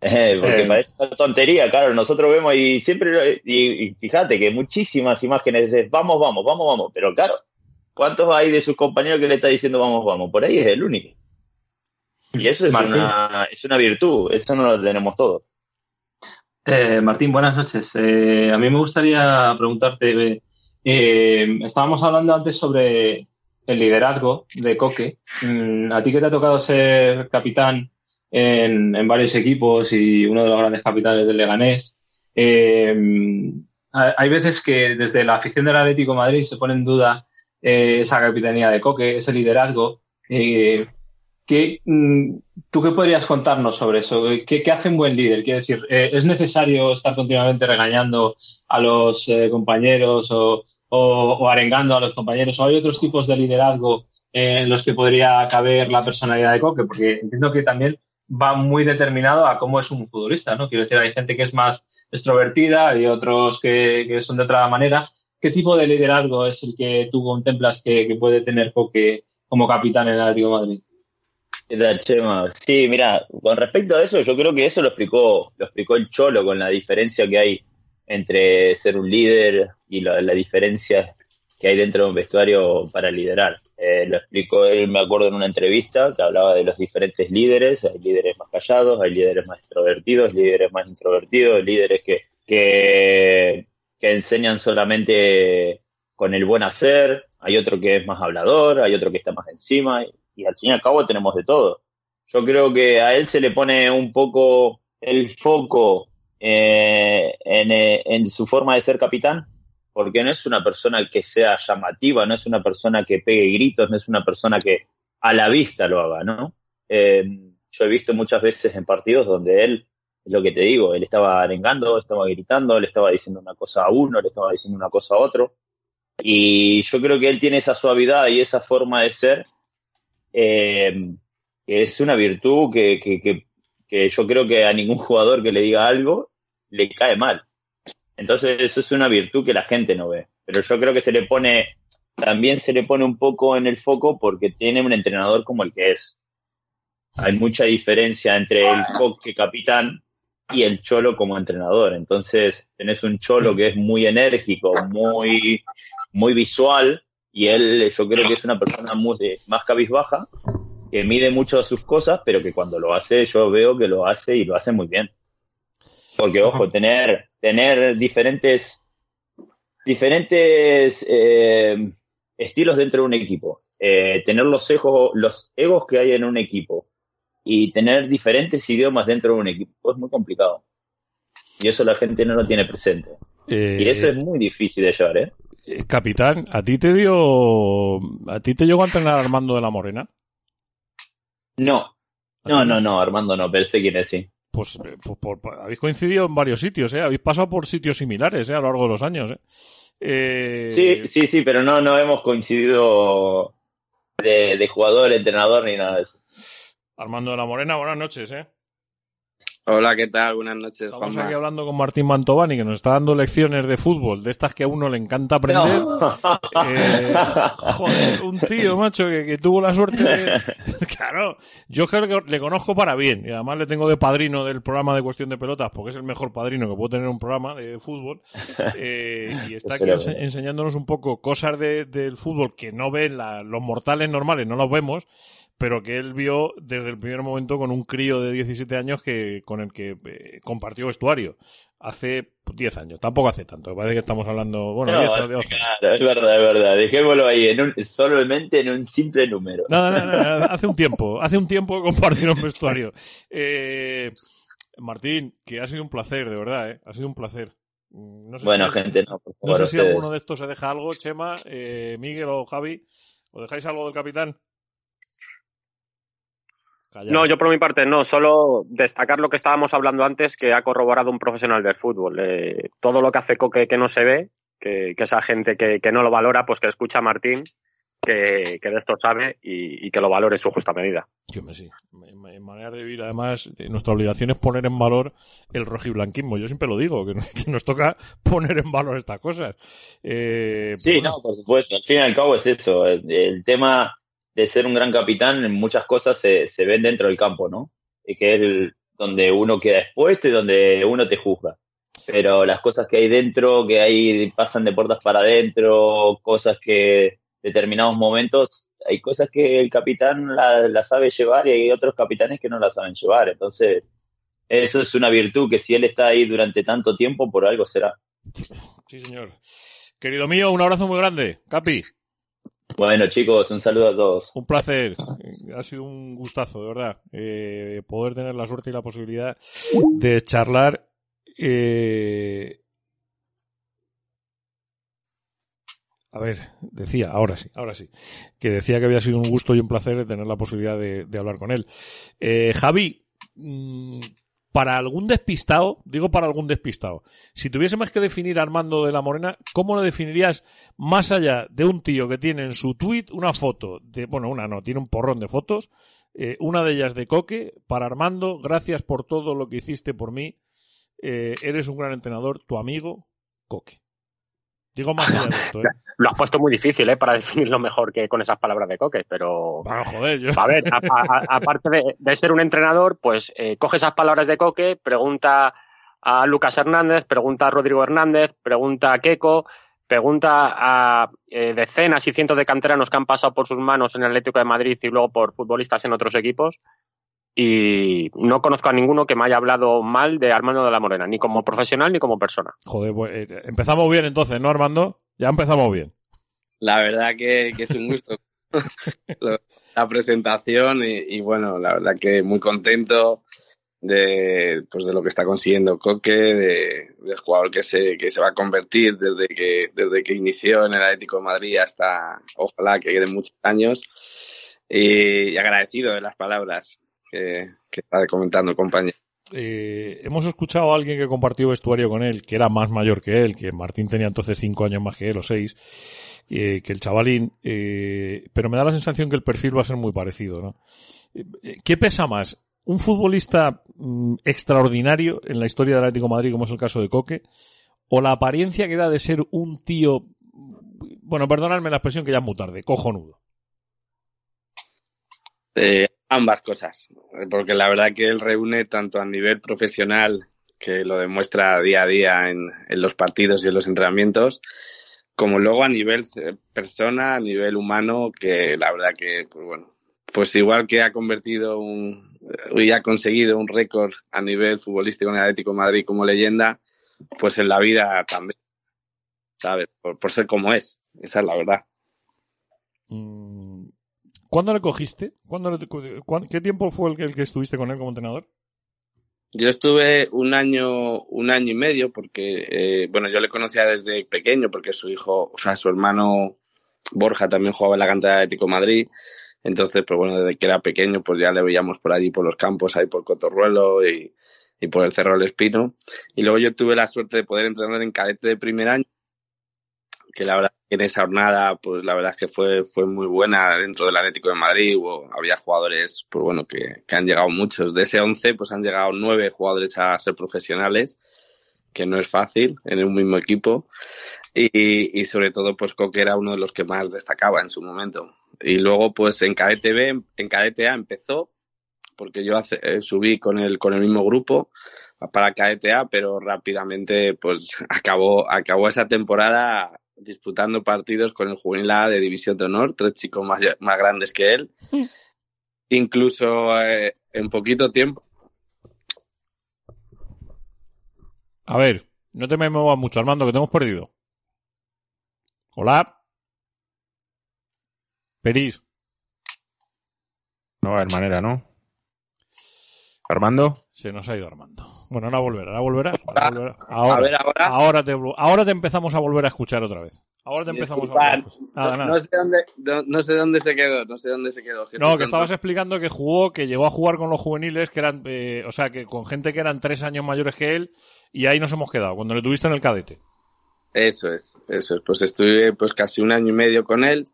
Eh, porque Eh. parece una tontería, claro, nosotros vemos y siempre, y, y fíjate que muchísimas imágenes de vamos, vamos, vamos, vamos, pero claro, ¿cuántos hay de sus compañeros que le está diciendo vamos, vamos? Por ahí es el único. Y eso es Martín. una, es una virtud, eso no lo tenemos todos. Eh, Martín, buenas noches. Eh, a mí me gustaría preguntarte, estábamos hablando antes sobre el liderazgo de Coque. Mm, a ti que te ha tocado ser capitán en, en varios equipos y uno de los grandes capitanes del Leganés, eh, ha- hay veces que desde la afición del Atlético de Madrid se pone en duda eh, esa capitanía de Coque, ese liderazgo. Eh, ¿qué, mm, ¿Tú qué podrías contarnos sobre eso? ¿Qué, qué hace un buen líder? Quiero decir, eh, ¿es necesario estar continuamente regañando a los eh, compañeros o, o- o arengando a los compañeros? ¿O hay otros tipos de liderazgo eh, en los que podría caber la personalidad de Coque? Porque entiendo que también va muy determinado a cómo es un futbolista, ¿no? Quiero decir, hay gente que es más extrovertida y otros que, son de otra manera. ¿Qué tipo de liderazgo es el que tú contemplas que, puede tener como capitán en el Atlético Madrid? ¿Qué Chema? Sí, mira, con respecto a eso, yo creo que eso lo explicó, lo explicó el Cholo con la diferencia que hay entre ser un líder y la diferencia que hay dentro de un vestuario para liderar. Eh, lo explicó él, me acuerdo, en una entrevista que hablaba de los diferentes líderes. Hay líderes más callados, hay líderes más extrovertidos, líderes más introvertidos, líderes que, que, que enseñan solamente con el buen hacer. Hay otro que es más hablador, hay otro que está más encima y al fin y al cabo tenemos de todo. Yo creo que a él se le pone un poco el foco eh, en, eh, en su forma de ser capitán, porque no es una persona que sea llamativa, no es una persona que pegue gritos, no es una persona que a la vista lo haga, ¿no? Eh, yo he visto muchas veces en partidos donde él, lo que te digo, él estaba arengando, estaba gritando, le estaba diciendo una cosa a uno, le estaba diciendo una cosa a otro, y yo creo que él tiene esa suavidad y esa forma de ser eh, que es una virtud que, que, que, que yo creo que a ningún jugador que le diga algo le cae mal. Entonces eso es una virtud que la gente no ve. Pero yo creo que se le pone, también se le pone un poco en el foco porque tiene un entrenador como el que es. Hay mucha diferencia entre el coque capitán y el cholo como entrenador. Entonces tenés un cholo que es muy enérgico, muy, muy visual, y él yo creo que es una persona muy, más cabizbaja, que mide mucho sus cosas, pero que cuando lo hace yo veo que lo hace y lo hace muy bien. Porque, ojo, tener, tener diferentes, diferentes eh, estilos dentro de un equipo, eh, tener los egos, los egos que hay en un equipo y tener diferentes idiomas dentro de un equipo es muy complicado. Y eso la gente no lo tiene presente. Eh, Y eso es muy difícil de llevar, ¿eh? eh, capitán, ¿a ti te dio... ¿A ti te llegó a entrenar Armando de la Morena? No, ¿A no, no, no, Armando no, pero sé quién es, sí. Pues, eh, por- por- por- habéis coincidido en varios sitios, ¿eh? Habéis pasado por sitios similares, ¿eh? A lo largo de los años, ¿eh? Eh, Sí, sí, sí, pero no, no hemos coincidido de, de jugador, entrenador ni nada de eso. Armando de la Morena, buenas noches, ¿eh? Hola, ¿qué tal? Buenas noches, Estamos Juanma. aquí hablando con Martín Mantovani, que nos está dando lecciones de fútbol, de estas que a uno le encanta aprender. Eh, joder, un tío, macho, que, que tuvo la suerte de... [laughs] Claro, yo creo que le conozco para bien, y además le tengo de padrino del programa de Cuestión de Pelotas, porque es el mejor padrino que puedo tener un programa de fútbol, eh, y está aquí ense- enseñándonos un poco cosas de- del fútbol que no ven la- los mortales normales, no los vemos, pero que él vio desde el primer momento con un crío de 17 años que con el que eh, compartió vestuario hace 10 años, tampoco hace tanto, parece que estamos hablando, bueno, No, 10 o es, 12. claro, es verdad, es verdad. Dejémoslo ahí, en un, solamente en un simple número. Nada, nada, nada, hace un tiempo, hace un tiempo que compartieron [laughs] vestuario. Eh, Martín, que ha sido un placer, de verdad, ¿eh? ha sido un placer. Mm, No sé bueno, si, gente, no, por no sé si ustedes. alguno de estos se deja algo, Chema, eh, Miguel o Javi, ¿o dejáis algo del capitán? No, yo por mi parte no, solo destacar lo que estábamos hablando antes, que ha corroborado un profesional del fútbol. Eh, todo lo que hace Coque que no se ve, que, que esa gente que, que no lo valora, pues que escucha a Martín, que, que de esto sabe y, y que lo valore en su justa medida. Yo me sí. En manera de vivir, además, eh, nuestra obligación es poner en valor el rojiblanquismo. Yo siempre lo digo, que, nos- que nos toca [laughs] poner en valor estas cosas. Eh, Sí, no, por supuesto. Al fin y al cabo es eso. El, el tema de ser un gran capitán en muchas cosas se, se ven dentro del campo, ¿no? Y que es el- donde uno queda expuesto y donde uno te juzga. Pero las cosas que hay dentro, que hay, pasan de puertas para adentro, cosas que determinados momentos, hay cosas que el capitán la, sabe llevar y hay otros capitanes que no la saben llevar. Entonces, eso es una virtud que si él está ahí durante tanto tiempo, por algo será. Sí, señor. Querido mío, un abrazo muy grande. Capi, Bueno, chicos, un saludo a todos. un placer. Ha sido un gustazo, de verdad. eh, poder tener la suerte y la posibilidad de charlar. eh, A ver, decía, ahora sí, ahora sí, que decía que había sido un gusto y un placer tener la posibilidad de, de hablar con él. Eh, Javi, mm, para algún despistado, digo para algún despistado, si tuviésemos que definir Armando de la Morena, ¿cómo lo definirías más allá de un tío que tiene en su tweet una foto de, bueno, una no, tiene un porrón de fotos, eh, una de ellas de Coque, para Armando, gracias por todo lo que hiciste por mí, eh, eres un gran entrenador, tu amigo, Coque. Digo más allá de [laughs] esto, ¿eh? Lo has puesto muy difícil, ¿eh? Para definirlo mejor que con esas palabras de Coque, pero... Bueno, joder, yo... A ver, aparte de, de ser un entrenador, pues eh, coge esas palabras de Coque, pregunta a Lucas Hernández, pregunta a Rodrigo Hernández, pregunta a Keco, pregunta a eh, decenas y cientos de canteranos que han pasado por sus manos en el Atlético de Madrid y luego por futbolistas en otros equipos. Y no conozco a ninguno que me haya hablado mal de Armando de la Morena, ni como profesional ni como persona. Joder, pues, eh, empezamos bien entonces, ¿no, Armando? Ya empezamos bien. La verdad que, que es un gusto la presentación y, y bueno, la verdad que muy contento de, pues de lo que está consiguiendo Coque, de, del jugador que se, que se va a convertir desde que, desde que inició en el Atlético de Madrid hasta, ojalá que queden muchos años. Y agradecido de las palabras que, que está comentando el compañero. Eh, hemos escuchado a alguien que compartió vestuario con él, que era más mayor que él, que Martín tenía entonces cinco años más que él, o seis, eh, que el chavalín, eh, pero me da la sensación que el perfil va a ser muy parecido, ¿no? Eh, ¿Qué pesa más? ¿Un futbolista mm, extraordinario en la historia del Atlético de Madrid, como es el caso de Coque, o la apariencia que da de ser un tío, bueno, perdonadme la expresión que ya es muy tarde, cojonudo? Eh, ambas cosas, porque la verdad que él reúne tanto a nivel profesional, que lo demuestra día a día en, en los partidos y en los entrenamientos, como luego a nivel eh, persona, a nivel humano, que la verdad que, pues bueno, pues igual que ha convertido un, eh, y ha conseguido un récord a nivel futbolístico en el Atlético de Madrid como leyenda, pues en la vida también, ¿sabes? Por, por ser como es, esa es la verdad. Mm, ¿Cuándo le cogiste? ¿Cuándo le- ¿Qué tiempo fue el que, el que estuviste con él como entrenador? Yo estuve un año, un año y medio, porque, eh, bueno, yo le conocía desde pequeño, porque su hijo, o sea, su hermano Borja también jugaba en la cantera de Atlético Madrid. Entonces, pues bueno, desde que era pequeño, pues ya le veíamos por allí, por los campos, ahí por Cotorruelo y, y por el Cerro del Espino. Y luego yo tuve la suerte de poder entrenar en cadete de primer año, que la verdad en esa jornada, pues la verdad es que fue, fue muy buena dentro del Atlético de Madrid. Había jugadores, pues bueno, que, que han llegado muchos. De ese 11, pues han llegado nueve jugadores a ser profesionales, que no es fácil en un mismo equipo. Y, y sobre todo, pues Coque era uno de los que más destacaba en su momento. Y luego, pues en cadete en cadete empezó, porque yo eh, subí con el, con el mismo grupo para cadete A, pero rápidamente, pues [laughs] acabó, acabó esa temporada disputando partidos con el juvenil A de División de Honor, tres chicos más, más grandes que él. [laughs] Incluso eh, en poquito tiempo. A ver, no te me muevas mucho, Armando, que te hemos perdido. Hola. Peris. No va a haber manera, ¿no? Armando. Se nos ha ido Armando. Bueno, ahora volverá, ahora volverá. Ahora, volverá. Ahora, a ver, ahora. ahora te, ahora te empezamos a volver a escuchar otra vez. Ahora te empezamos a volver. Nada, no, nada. no sé dónde, no, no sé dónde se quedó, no sé dónde se quedó. Jesús No, que estabas explicando que jugó, que llegó a jugar con los juveniles, que eran, eh, o sea, que con gente que eran tres años mayores que él, y ahí nos hemos quedado, cuando le tuviste en el cadete. Eso es, eso es. Pues estuve pues casi un año y medio con él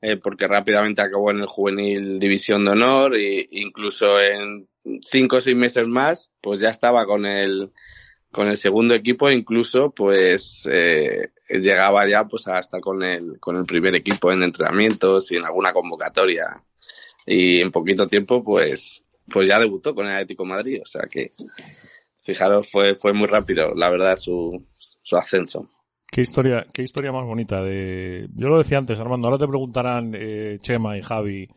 eh, porque rápidamente acabó en el juvenil División de Honor e incluso en cinco o seis meses más, pues ya estaba con el con el segundo equipo, incluso pues eh, llegaba ya pues hasta con el con el primer equipo en entrenamientos y en alguna convocatoria y en poquito tiempo pues pues ya debutó con el Atlético Madrid, o sea que fijaros fue fue muy rápido la verdad su su ascenso. Qué historia, qué historia más bonita de. Yo lo decía antes, Armando. Ahora te preguntarán eh, Chema y Javi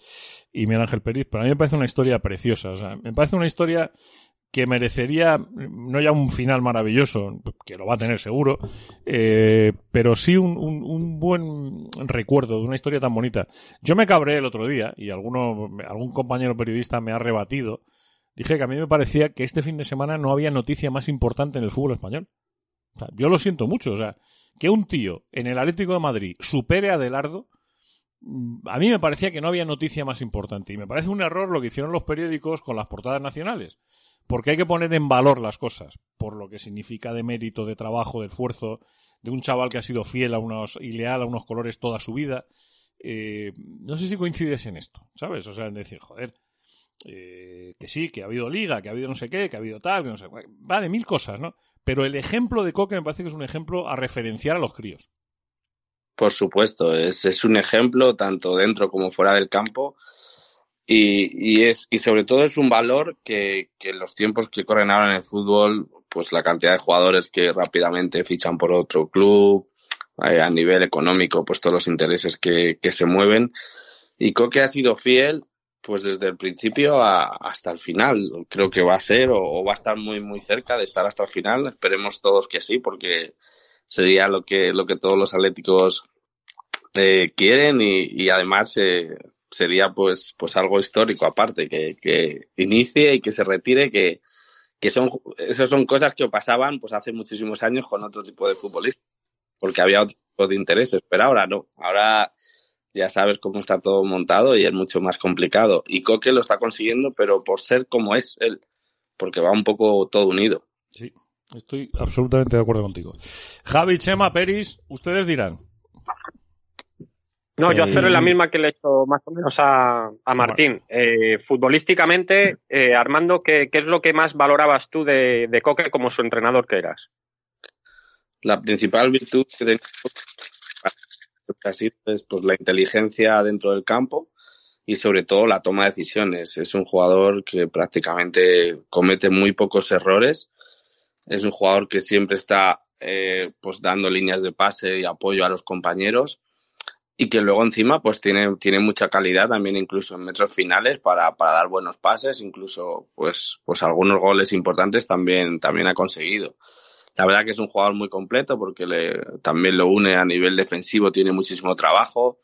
y Miguel Ángel Pérez, pero a mí me parece una historia preciosa. O sea, me parece una historia que merecería no ya un final maravilloso, que lo va a tener seguro, eh, pero sí un, un, un, buen recuerdo de una historia tan bonita. Yo me cabré el otro día y alguno, algún compañero periodista me ha rebatido. Dije que a mí me parecía que este fin de semana no había noticia más importante en el fútbol español. O sea, yo lo siento mucho. O sea, que un tío en el Atlético de Madrid supere a Delardo, mm, a mí me parecía que no había noticia más importante. Y me parece un error lo que hicieron los periódicos con las portadas nacionales. Porque hay que poner en valor las cosas, por lo que significa de mérito, de trabajo, de esfuerzo, de un chaval que ha sido fiel a unos, y leal a unos colores toda su vida. Eh, no sé si coincides en esto, ¿sabes? O sea, en decir, joder, eh, que sí, que ha habido liga, que ha habido no sé qué, que ha habido tal, que no sé Vale, mil cosas, ¿no? Pero el ejemplo de Coque me parece que es un ejemplo a referenciar a los críos. Por supuesto, es, es un ejemplo tanto dentro como fuera del campo. Y, y, es, y sobre todo es un valor que, que en los tiempos que corren ahora en el fútbol, pues la cantidad de jugadores que rápidamente fichan por otro club, eh, a nivel económico, pues todos los intereses que, que se mueven. Y Coque ha sido fiel pues desde el principio a, hasta el final. Creo que va a ser o, va a estar muy muy cerca de estar hasta el final. Esperemos todos que sí, porque sería lo que lo que todos los atléticos eh, quieren y, y además eh, sería pues pues algo histórico aparte que, que inicie y que se retire que que son esas son cosas que pasaban pues hace muchísimos años con otro tipo de futbolistas porque había otro tipo de intereses pero ahora no ahora ya sabes cómo está todo montado y es mucho más complicado. Y Coque lo está consiguiendo, pero por ser como es él, porque va un poco todo unido. Sí, estoy absolutamente de acuerdo contigo. Javi, Chema, Peris, ustedes dirán. No, yo haceré la misma que le he hecho más o menos a, a Martín. Eh, futbolísticamente, eh, Armando, ¿qué, ¿qué, es lo que más valorabas tú de, de Coque como su entrenador que eras? La principal virtud que ha sido es pues, la inteligencia dentro del campo y sobre todo la toma de decisiones. Es un jugador que prácticamente comete muy pocos errores. Es un jugador que siempre está eh, pues dando líneas de pase y apoyo a los compañeros y que luego encima pues tiene, tiene mucha calidad también incluso en metros finales para, para dar buenos pases, incluso pues, pues algunos goles importantes también, también ha conseguido. La verdad que es un jugador muy completo porque le, también lo une a nivel defensivo, tiene muchísimo trabajo.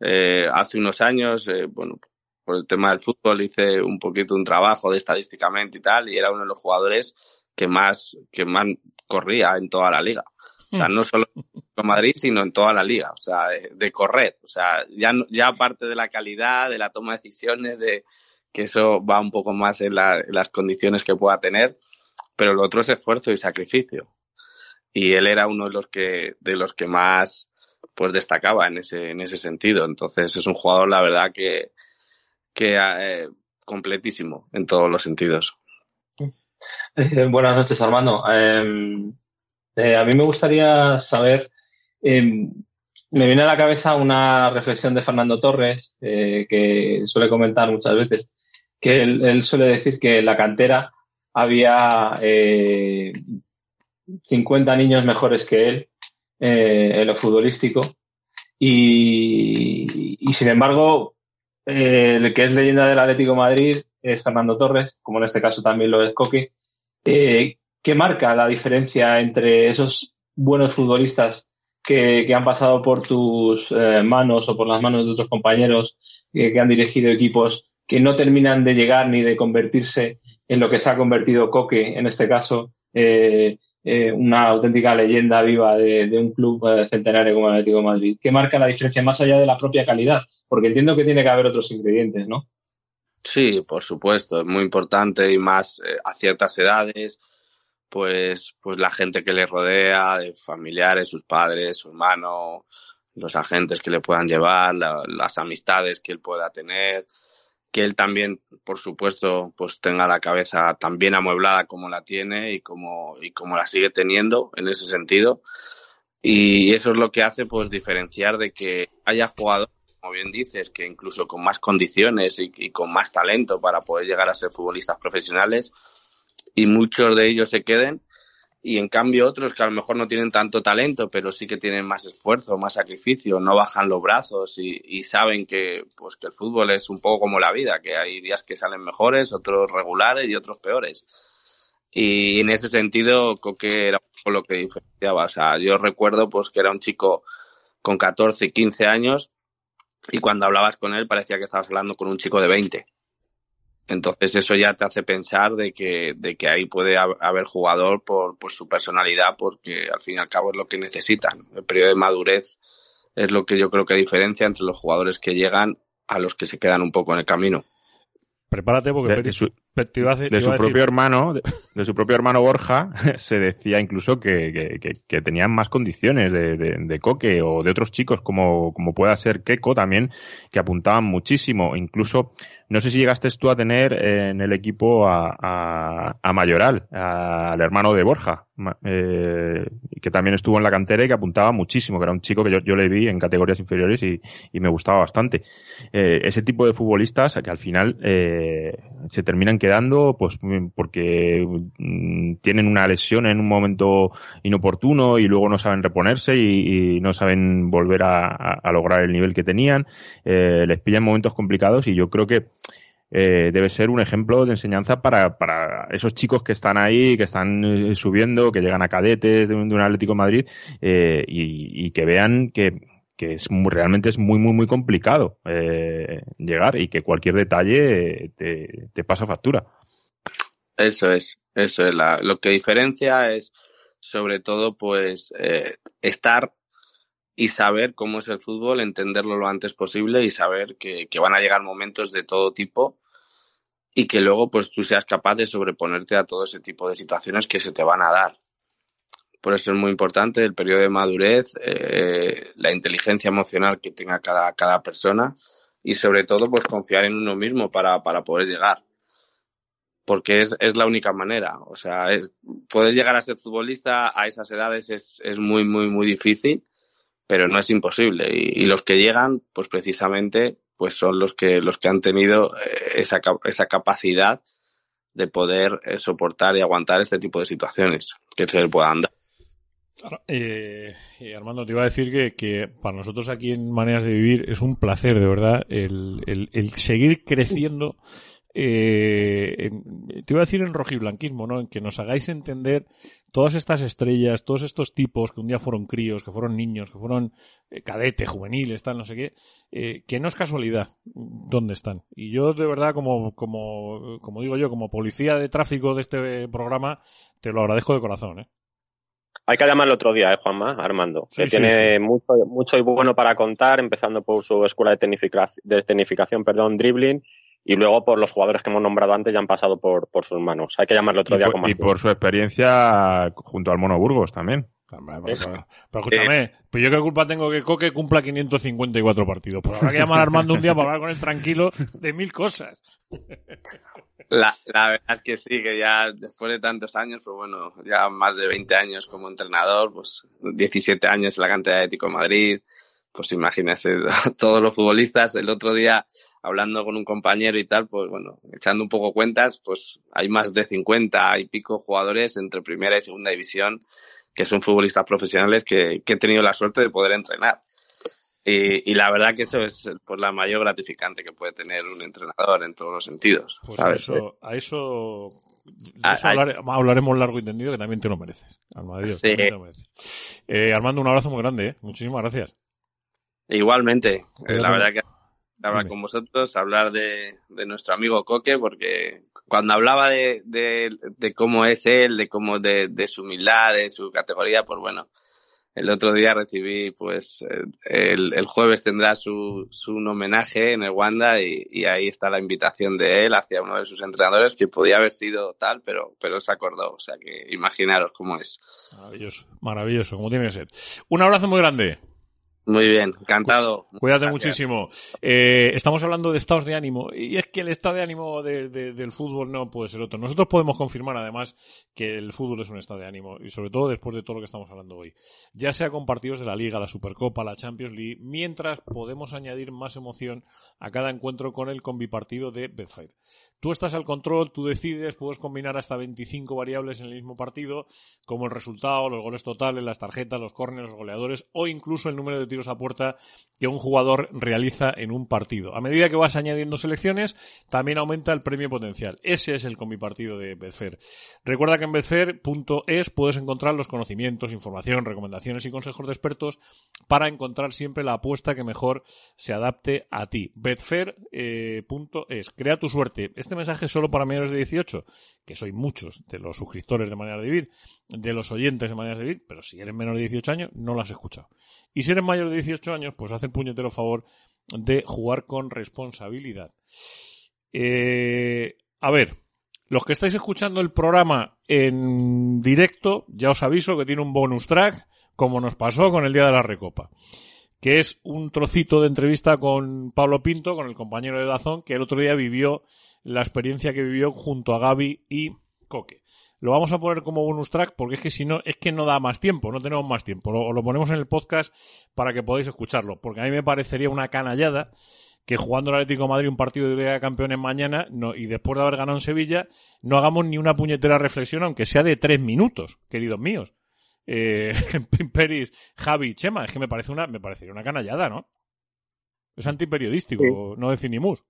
Eh, hace unos años, eh, bueno, por el tema del fútbol hice un poquito un trabajo de estadísticamente y tal, y era uno de los jugadores que más, que más corría en toda la liga. O sea, no solo [laughs] en Madrid, sino en toda la liga. O sea, de, de correr. O sea, ya, ya aparte de la calidad, de la toma de decisiones, de que eso va un poco más en, la, en las condiciones que pueda tener pero lo otro es esfuerzo y sacrificio. Y él era uno de los que, de los que más pues destacaba en ese, en ese sentido. Entonces es un jugador, la verdad, que, que eh, completísimo en todos los sentidos. Eh, buenas noches, Armando. Eh, eh, a mí me gustaría saber, em, me viene a la cabeza una reflexión de Fernando Torres, que suele comentar muchas veces, que él suele decir que la cantera había eh, 50 niños mejores que él eh, en lo futbolístico y, sin embargo eh, el que es leyenda del Atlético Madrid es Fernando Torres, como en este caso también lo es Coque. Eh, ¿Qué marca la diferencia entre esos buenos futbolistas que, que han pasado por tus eh, manos o por las manos de otros compañeros que han dirigido equipos que no terminan de llegar ni de convertirse en lo que se ha convertido Coque, en este caso, eh, eh, una auténtica leyenda viva de, un club eh, centenario como el Atlético de Madrid. ¿Qué marca la diferencia más allá de la propia calidad? Porque entiendo que tiene que haber otros ingredientes, ¿no? Sí, por supuesto, es muy importante y más a ciertas edades, pues, pues la gente que le rodea, de familiares, sus padres, su hermano, los agentes que le puedan llevar, las amistades que él pueda tener, que él también, por supuesto, pues tenga la cabeza tan bien amueblada como la tiene y como, y como la sigue teniendo en ese sentido. Y eso es lo que hace pues diferenciar de que haya jugadores, como bien dices, que incluso con más condiciones y, y con más talento para poder llegar a ser futbolistas profesionales y muchos de ellos se queden y en cambio otros que a lo mejor no tienen tanto talento, pero sí que tienen más esfuerzo, más sacrificio, no bajan los brazos y, saben que, pues, que el fútbol es un poco como la vida, que hay días que salen mejores, otros regulares y otros peores. Y en ese sentido, creo que era lo que diferenciaba. O sea, yo recuerdo pues que era un chico con 14, 15 años y cuando hablabas con él parecía que estabas hablando con un chico de 20. Entonces eso ya te hace pensar de que, de que ahí puede haber jugador por, por su personalidad, porque al fin y al cabo es lo que necesitan. El periodo de madurez es lo que yo creo que diferencia entre los jugadores que llegan a los que se quedan un poco en el camino. Prepárate porque de, de su propio hermano, de, su propio hermano Borja, [laughs] se decía incluso que, que, que tenían más condiciones de, de, Coque o de otros chicos como, como pueda ser Keco también, que apuntaban muchísimo. Incluso no sé si llegaste tú a tener en el equipo a, a, a Mayoral, al hermano de Borja, eh, que también estuvo en la cantera y que apuntaba muchísimo, que era un chico que yo, yo le vi en categorías inferiores y, y me gustaba bastante. Eh, ese tipo de futbolistas que al final eh, se terminan quedando pues porque mm, tienen una lesión en un momento inoportuno y luego no saben reponerse y, no saben volver a, lograr el nivel que tenían. Eh, les pillan momentos complicados y yo creo que eh, debe ser un ejemplo de enseñanza para, para esos chicos que están ahí, que están eh, subiendo, que llegan a cadetes de un, de un Atlético Madrid eh, y, que vean que, que es muy, realmente es muy, muy, muy complicado eh, llegar y que cualquier detalle te, te pasa factura. Eso es, eso es. Lo que diferencia es sobre todo pues eh, estar y saber cómo es el fútbol, entenderlo lo antes posible y saber que, que, van a llegar momentos de todo tipo y que luego pues tú seas capaz de sobreponerte a todo ese tipo de situaciones que se te van a dar. Por eso es muy importante el periodo de madurez, eh, la inteligencia emocional que tenga cada, cada persona y sobre todo pues confiar en uno mismo para, para poder llegar. Porque es, es la única manera. O sea, es, poder llegar a ser futbolista a esas edades es, es muy, muy, muy difícil pero no es imposible. Y, los que llegan, pues precisamente, pues son los que, los que han tenido eh, esa, esa capacidad de poder eh, soportar y aguantar este tipo de situaciones que se puedan dar. Eh, Armando, te iba a decir que, que, para nosotros aquí en Maneras de Vivir es un placer, de verdad, el, el, el seguir creciendo eh, te iba a decir en rojiblanquismo, ¿no? En que nos hagáis entender todas estas estrellas, todos estos tipos que un día fueron críos, que fueron niños, que fueron eh, cadetes, juveniles, tal, no sé qué, eh, que no es casualidad dónde están. Y yo, de verdad, como, como, como digo yo, como policía de tráfico de este programa, te lo agradezco de corazón, ¿eh? Hay que llamarlo otro día, ¿eh, Juanma? Armando. Sí, que sí, tiene sí. Mucho, mucho y bueno para contar, empezando por su escuela de, tecnificación, de tecnificación, perdón, dribbling, y luego por los jugadores que hemos nombrado antes ya han pasado por, por sus manos. Hay que llamarlo otro y día por, con más Y por su experiencia junto al Mono Burgos también. Pero, escúchame, pues yo qué culpa tengo que Coque cumpla 554 partidos. Pues habrá que llamar a Armando un día para hablar con él tranquilo de mil cosas. La, la verdad es que sí, que ya después de tantos años, pues bueno, ya más de 20 años como entrenador, pues 17 años en la cantidad de Ético Madrid, pues imagínese [laughs] todos los futbolistas. El otro día hablando con un compañero y tal, pues bueno, echando un poco cuentas, pues hay más de 50 y pico jugadores entre primera y segunda división que son futbolistas profesionales que, que he tenido la suerte de poder entrenar. Y, y, la verdad que eso es pues, la mayor gratificante que puede tener un entrenador en todos los sentidos. Pues ¿sabes? A eso, a eso, a, eso hablar, hablaremos largo y tendido que también te lo mereces. Armando, sí. te lo mereces. Eh, Armando, un abrazo muy grande. ¿eh? Muchísimas gracias. Igualmente. Eh, la verdad que hablar con vosotros, hablar de, de, nuestro amigo Coque, porque cuando hablaba de, de, de cómo es él, de cómo de, de, su humildad, de su categoría, pues bueno, el otro día recibí, pues el, el jueves tendrá su, su un homenaje en el Wanda y, y, ahí está la invitación de él hacia uno de sus entrenadores que podía haber sido tal, pero, pero se acordó, o sea que imaginaros cómo es. Maravilloso, maravilloso, como tiene que ser. Un abrazo muy grande. Muy bien, encantado. Cuídate Gracias. muchísimo. Eh, estamos hablando de estados de ánimo y es que el estado de ánimo de- de- del fútbol no puede ser otro. Nosotros podemos confirmar además que el fútbol es un estado de ánimo y sobre todo después de todo lo que estamos hablando hoy. Ya sea con partidos de la Liga, la Supercopa, la Champions League, mientras podemos añadir más emoción a cada encuentro con el combipartido de Betfair. Tú estás al control, tú decides, puedes combinar hasta 25 variables en el mismo partido, como el resultado, los goles totales, las tarjetas, los córneres, los goleadores o incluso el número de tiros a puerta que un jugador realiza en un partido. A medida que vas añadiendo selecciones, también aumenta el premio potencial. Ese es el combipartido de Betfair. Recuerda que en betfair.es puedes encontrar los conocimientos, información, recomendaciones y consejos de expertos para encontrar siempre la apuesta que mejor se adapte a ti. Betfair.es. Crea tu suerte. Este mensaje es solo para mayores de 18, que soy muchos de los suscriptores de Manera de Vivir, de los oyentes de Manera de Vivir, pero si eres menor de 18 años, no lo has escuchado. Y si eres mayor de 18 años, pues haz el puñetero favor de jugar con responsabilidad. Eh, a ver, los que estáis escuchando el programa en directo, ya os aviso que tiene un bonus track, como nos pasó con el día de la Recopa, que es un trocito de entrevista con Pablo Pinto, con el compañero de Dazón, que el otro día vivió la experiencia que vivió junto a Gaby y Coque. Lo vamos a poner como bonus track porque es que si no, es que no da más tiempo, no tenemos más tiempo. Lo, lo ponemos en el podcast para que podáis escucharlo, porque a mí me parecería una canallada que jugando el Atlético Madrid un partido de Liga de Campeones mañana y después de haber ganado en Sevilla, no hagamos ni una puñetera reflexión, aunque sea de tres minutos, queridos míos. Eh, [laughs] Peris, Javi, Chema, es que me parece una, me parecería una canallada, ¿no? Es antiperiodístico, no decir ni mus.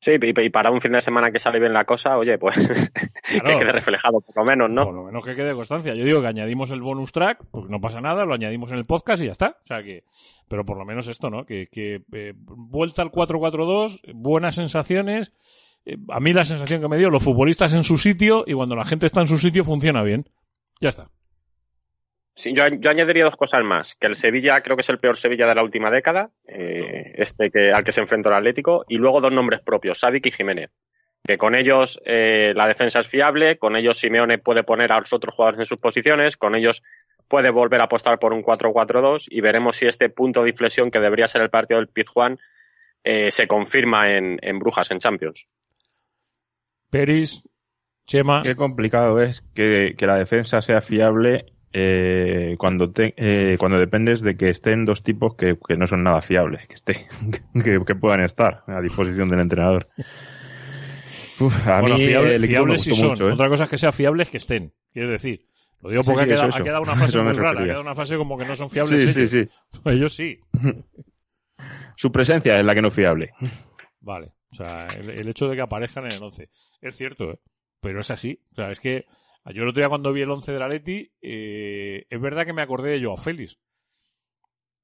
Sí, y, y para un fin de semana que sale bien la cosa, oye, pues [laughs] que quede reflejado por lo menos, ¿no? Por lo menos que quede constancia. Yo digo que añadimos el bonus track, porque no pasa nada, lo añadimos en el podcast y ya está. O sea que, pero por lo menos esto, ¿no? Que, que eh, vuelta al 4-4-2, buenas sensaciones. Eh, a mí la sensación que me dio, los futbolistas en su sitio y cuando la gente está en su sitio funciona bien. Ya está. Sí, yo, yo añadiría dos cosas más. Que el Sevilla creo que es el peor Sevilla de la última década, eh, este que, al que se enfrentó el Atlético, y luego dos nombres propios, Savic y Jiménez. Que con ellos eh, la defensa es fiable, con ellos Simeone puede poner a los otros jugadores en sus posiciones, con ellos puede volver a apostar por un 4-4-2 y veremos si este punto de inflexión que debería ser el partido del Pizjuán eh, se confirma en, en Brujas, en Champions. Peris, Chema. Qué complicado es que, que la defensa sea fiable eh, cuando te, eh, cuando dependes de que estén dos tipos que, que no son nada fiables, que, esté, [laughs] que, que puedan estar a disposición del entrenador. Uf, a bueno, mí fiable- el fiables sí son. mucho, ¿eh? Otra cosa es que sea fiables que estén. Quiero decir. Lo digo porque sí, ha, quedado, eso, ha quedado una me muy rara. Ha quedado una frase como que no son fiables. Sí, sí, ellos. sí. Ellos sí. [laughs] Su presencia es la que no es fiable. Vale. O sea, el, el hecho de que aparezcan en el 11. Es cierto, ¿eh? pero es así. O sea, es que yo el otro día cuando vi el 11 de la Leti, eh, es verdad que me acordé de Joao Félix.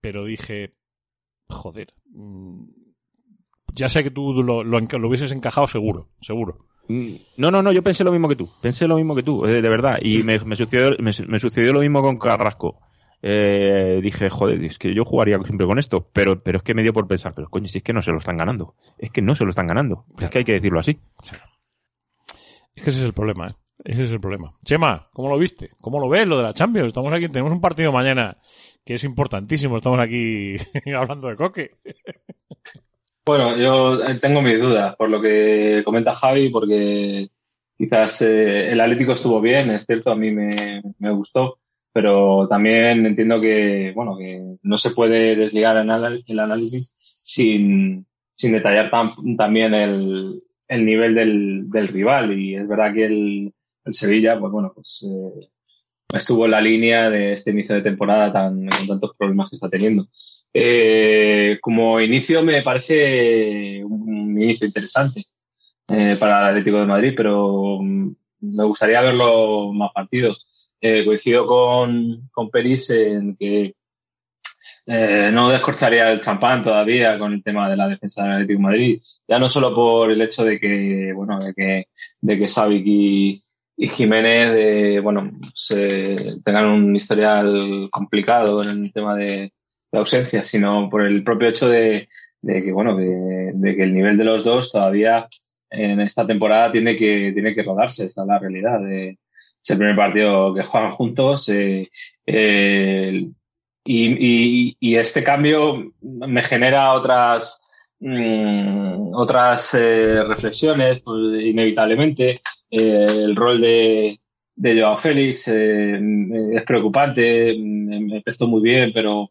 Pero dije, joder, mm, ya sé que tú lo, lo, enca- lo hubieses encajado seguro, seguro. Mm, No, no, no, yo pensé lo mismo que tú. Pensé lo mismo que tú, eh, de verdad. Y me, me sucedió, me, me sucedió lo mismo con Carrasco. Eh, dije, joder, es que yo jugaría siempre con esto. Pero, pero es que me dio por pensar, pero coño, si es que no se lo están ganando. Es que no se lo están ganando. Es que hay que decirlo así. Es que ese es el problema, ¿eh? Ese es el problema. Chema, ¿cómo lo viste? ¿Cómo lo ves lo de la Champions? Estamos aquí, tenemos un partido mañana que es importantísimo. Estamos aquí [laughs] hablando de coque. Bueno, yo eh, tengo mis dudas por lo que comenta Javi, porque quizás eh, el Atlético estuvo bien, es cierto, a mí me, me gustó, pero también entiendo que, bueno, que no se puede desligar el análisis sin, sin detallar tam- también el, el nivel del, del rival. Y es verdad que el, el Sevilla, pues bueno, pues eh, estuvo en la línea de este inicio de temporada tan, con tantos problemas que está teniendo. Eh, como inicio me parece un inicio interesante eh, para el Atlético de Madrid, pero mm, me gustaría verlo más partidos. Coincido con, con Peris en que no descorcharía el champán todavía con el tema de la defensa del Atlético de Madrid. Ya no solo por el hecho de que, bueno, de que, de que y Jiménez, eh, bueno, se tengan un historial complicado en el tema de, de ausencia, sino por el propio hecho de, de que, bueno, de, de que el nivel de los dos todavía en esta temporada tiene que, tiene que rodarse, esa es la realidad. De, es el primer partido que juegan juntos. eh, eh, y, y, y este cambio me genera otras mm, otras eh, reflexiones, pues, inevitablemente. Eh, el rol de, de Joao Félix eh, es preocupante, me empezó muy bien, pero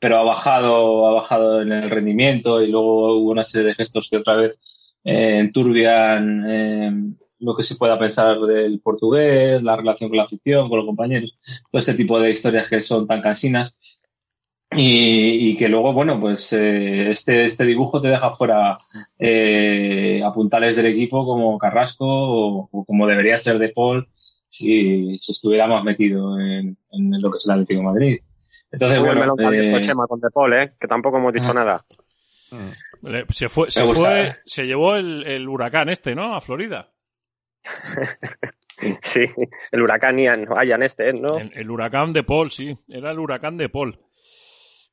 pero ha bajado, ha bajado en el rendimiento y luego hubo una serie de gestos que otra vez enturbian eh, lo que se pueda pensar del portugués, la relación con la afición, con los compañeros, todo este tipo de historias que son tan cansinas. Y, y que luego, bueno, pues eh, este, este dibujo te deja fuera eh, a puntales del equipo como Carrasco o, o como debería ser de Paul si, si estuviera más metido en, en lo que es el Atlético de Madrid. Entonces, Uy, bueno, eh, Chema, con De Paul, ¿eh? Que tampoco hemos dicho Ah. nada. Le- Se fue, se gusta, fue, eh. se llevó el, el huracán este, ¿no? A Florida. [laughs] Sí, el huracán Ian, Ian este, ¿eh? ¿no? El, el huracán de Paul, sí. Era el huracán de Paul.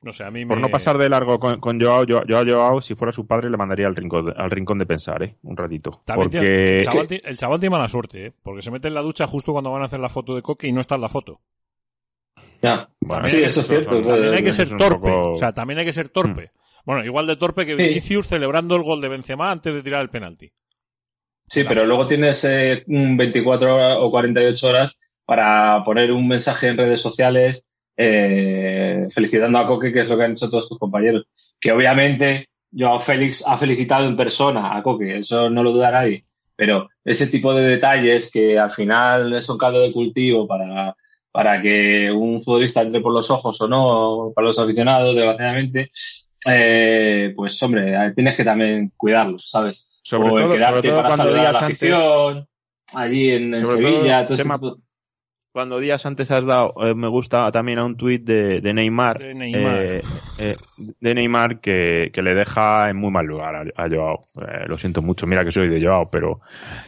No sé, a mí Por me... no pasar de largo con, con Joao, yo, yo a Joao, si fuera su padre, le mandaría al rincón, al rincón de pensar, ¿eh? Un ratito. También tiene- Porque... el, chaval, ti- el chaval tiene mala suerte, ¿eh? Porque se mete en la ducha justo cuando van a hacer la foto de Coque y no está en la foto. ya. Bueno, Sí, eso es cierto. También hay que ser torpe. poco- O sea, también hay que ser torpe. Bueno, igual de torpe que Sí. Vinicius celebrando el gol de Benzema antes de tirar el penalti. Sí, pero luego tienes eh, un 24 horas o 48 horas para poner un mensaje en redes sociales eh, felicitando a Coque, que es lo que han hecho todos tus compañeros. Que obviamente Joao Félix ha felicitado en persona a Coque, eso no lo duda nadie. Pero ese tipo de detalles que al final son caldo de cultivo para, para que un futbolista entre por los ojos o no, para los aficionados, desgraciadamente, eh, pues hombre, tienes que también cuidarlos, ¿sabes? Sobre o el todo, quedarte sobre todo para cuando saludar a la antes, afición, allí en, Sevilla, todo, todo tema- cuando días antes has dado, eh, me gusta también a un tuit de, de Neymar, De Neymar. eh, eh, de Neymar que, que le deja en muy mal lugar a, a Joao. Eh, lo siento mucho, mira que soy de Joao, pero,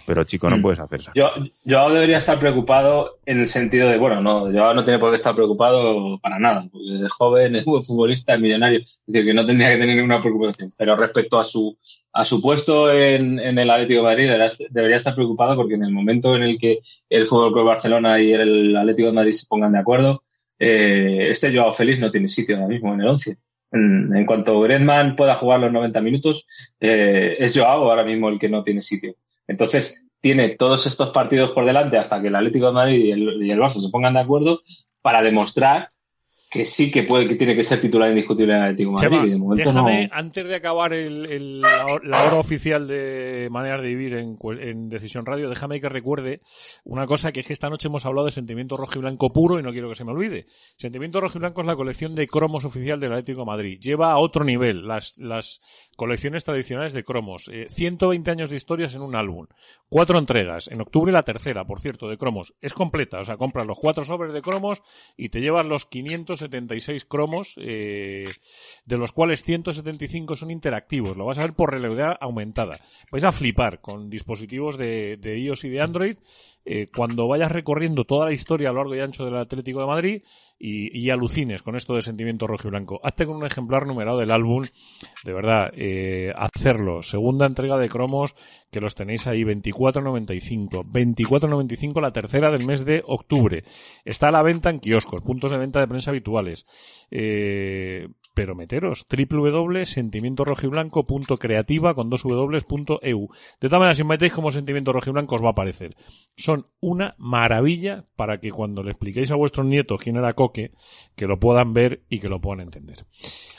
pero chico, no Mm. puedes hacer eso. Yo, yo debería estar preocupado en el sentido de, bueno, no, yo no tiene por qué estar preocupado para nada, porque es joven, es buen futbolista, es millonario, es decir, que no tendría que tener ninguna preocupación. Pero respecto a su, a su puesto en, el Atlético de Madrid, debería, estar preocupado porque en el momento en el que el Fútbol Club Barcelona y el Atlético de Madrid se pongan de acuerdo, eh, este Joao Félix no tiene sitio ahora mismo en el 11. En, en cuanto Griezmann pueda jugar los 90 minutos, eh, es Joao ahora mismo el que no tiene sitio. Entonces, tiene todos estos partidos por delante hasta que el Atlético de Madrid y el, y el Barça se pongan de acuerdo para demostrar que sí que puede que tiene que ser titular indiscutible en el Atlético de Madrid. Chema, y de momento déjame, no. antes de acabar el, el- la, hor- la hora oficial de Maneras de Vivir en, en Decisión Radio, déjame que recuerde una cosa que es que esta noche hemos hablado de Sentimiento Rojo y Blanco puro y no quiero que se me olvide. Sentimiento Rojo y Blanco es la colección de cromos oficial del Atlético de Madrid. Lleva a otro nivel las, las colecciones tradicionales de cromos. Eh, 120 años de historias en un álbum. Cuatro entregas. En octubre la tercera, por cierto, de cromos. Es completa. O sea, compras los cuatro sobres de cromos y te llevas los 576 cromos, eh, de los cuales 175 son interactivos. Lo vas a ver por realidad aumentada. Vais a flipar con dispositivos de, iOS y de Android eh, cuando vayas recorriendo toda la historia a lo largo y ancho del Atlético de Madrid y, alucines con esto de sentimiento rojo y blanco. Hazte con un ejemplar numerado del álbum, de verdad, eh, hacerlo. Segunda entrega de cromos que los tenéis ahí, 24.95. 24.95 la tercera del mes de octubre. Está a la venta en kioscos, puntos de venta de prensa Eh, pero meteros, www.sentimientorojiblanco.creativa con dos w.eu. De todas maneras, si metéis como sentimiento rojiblanco os va a aparecer. Son una maravilla para que cuando le expliquéis a vuestros nietos quién era Coque, que lo puedan ver y que lo puedan entender.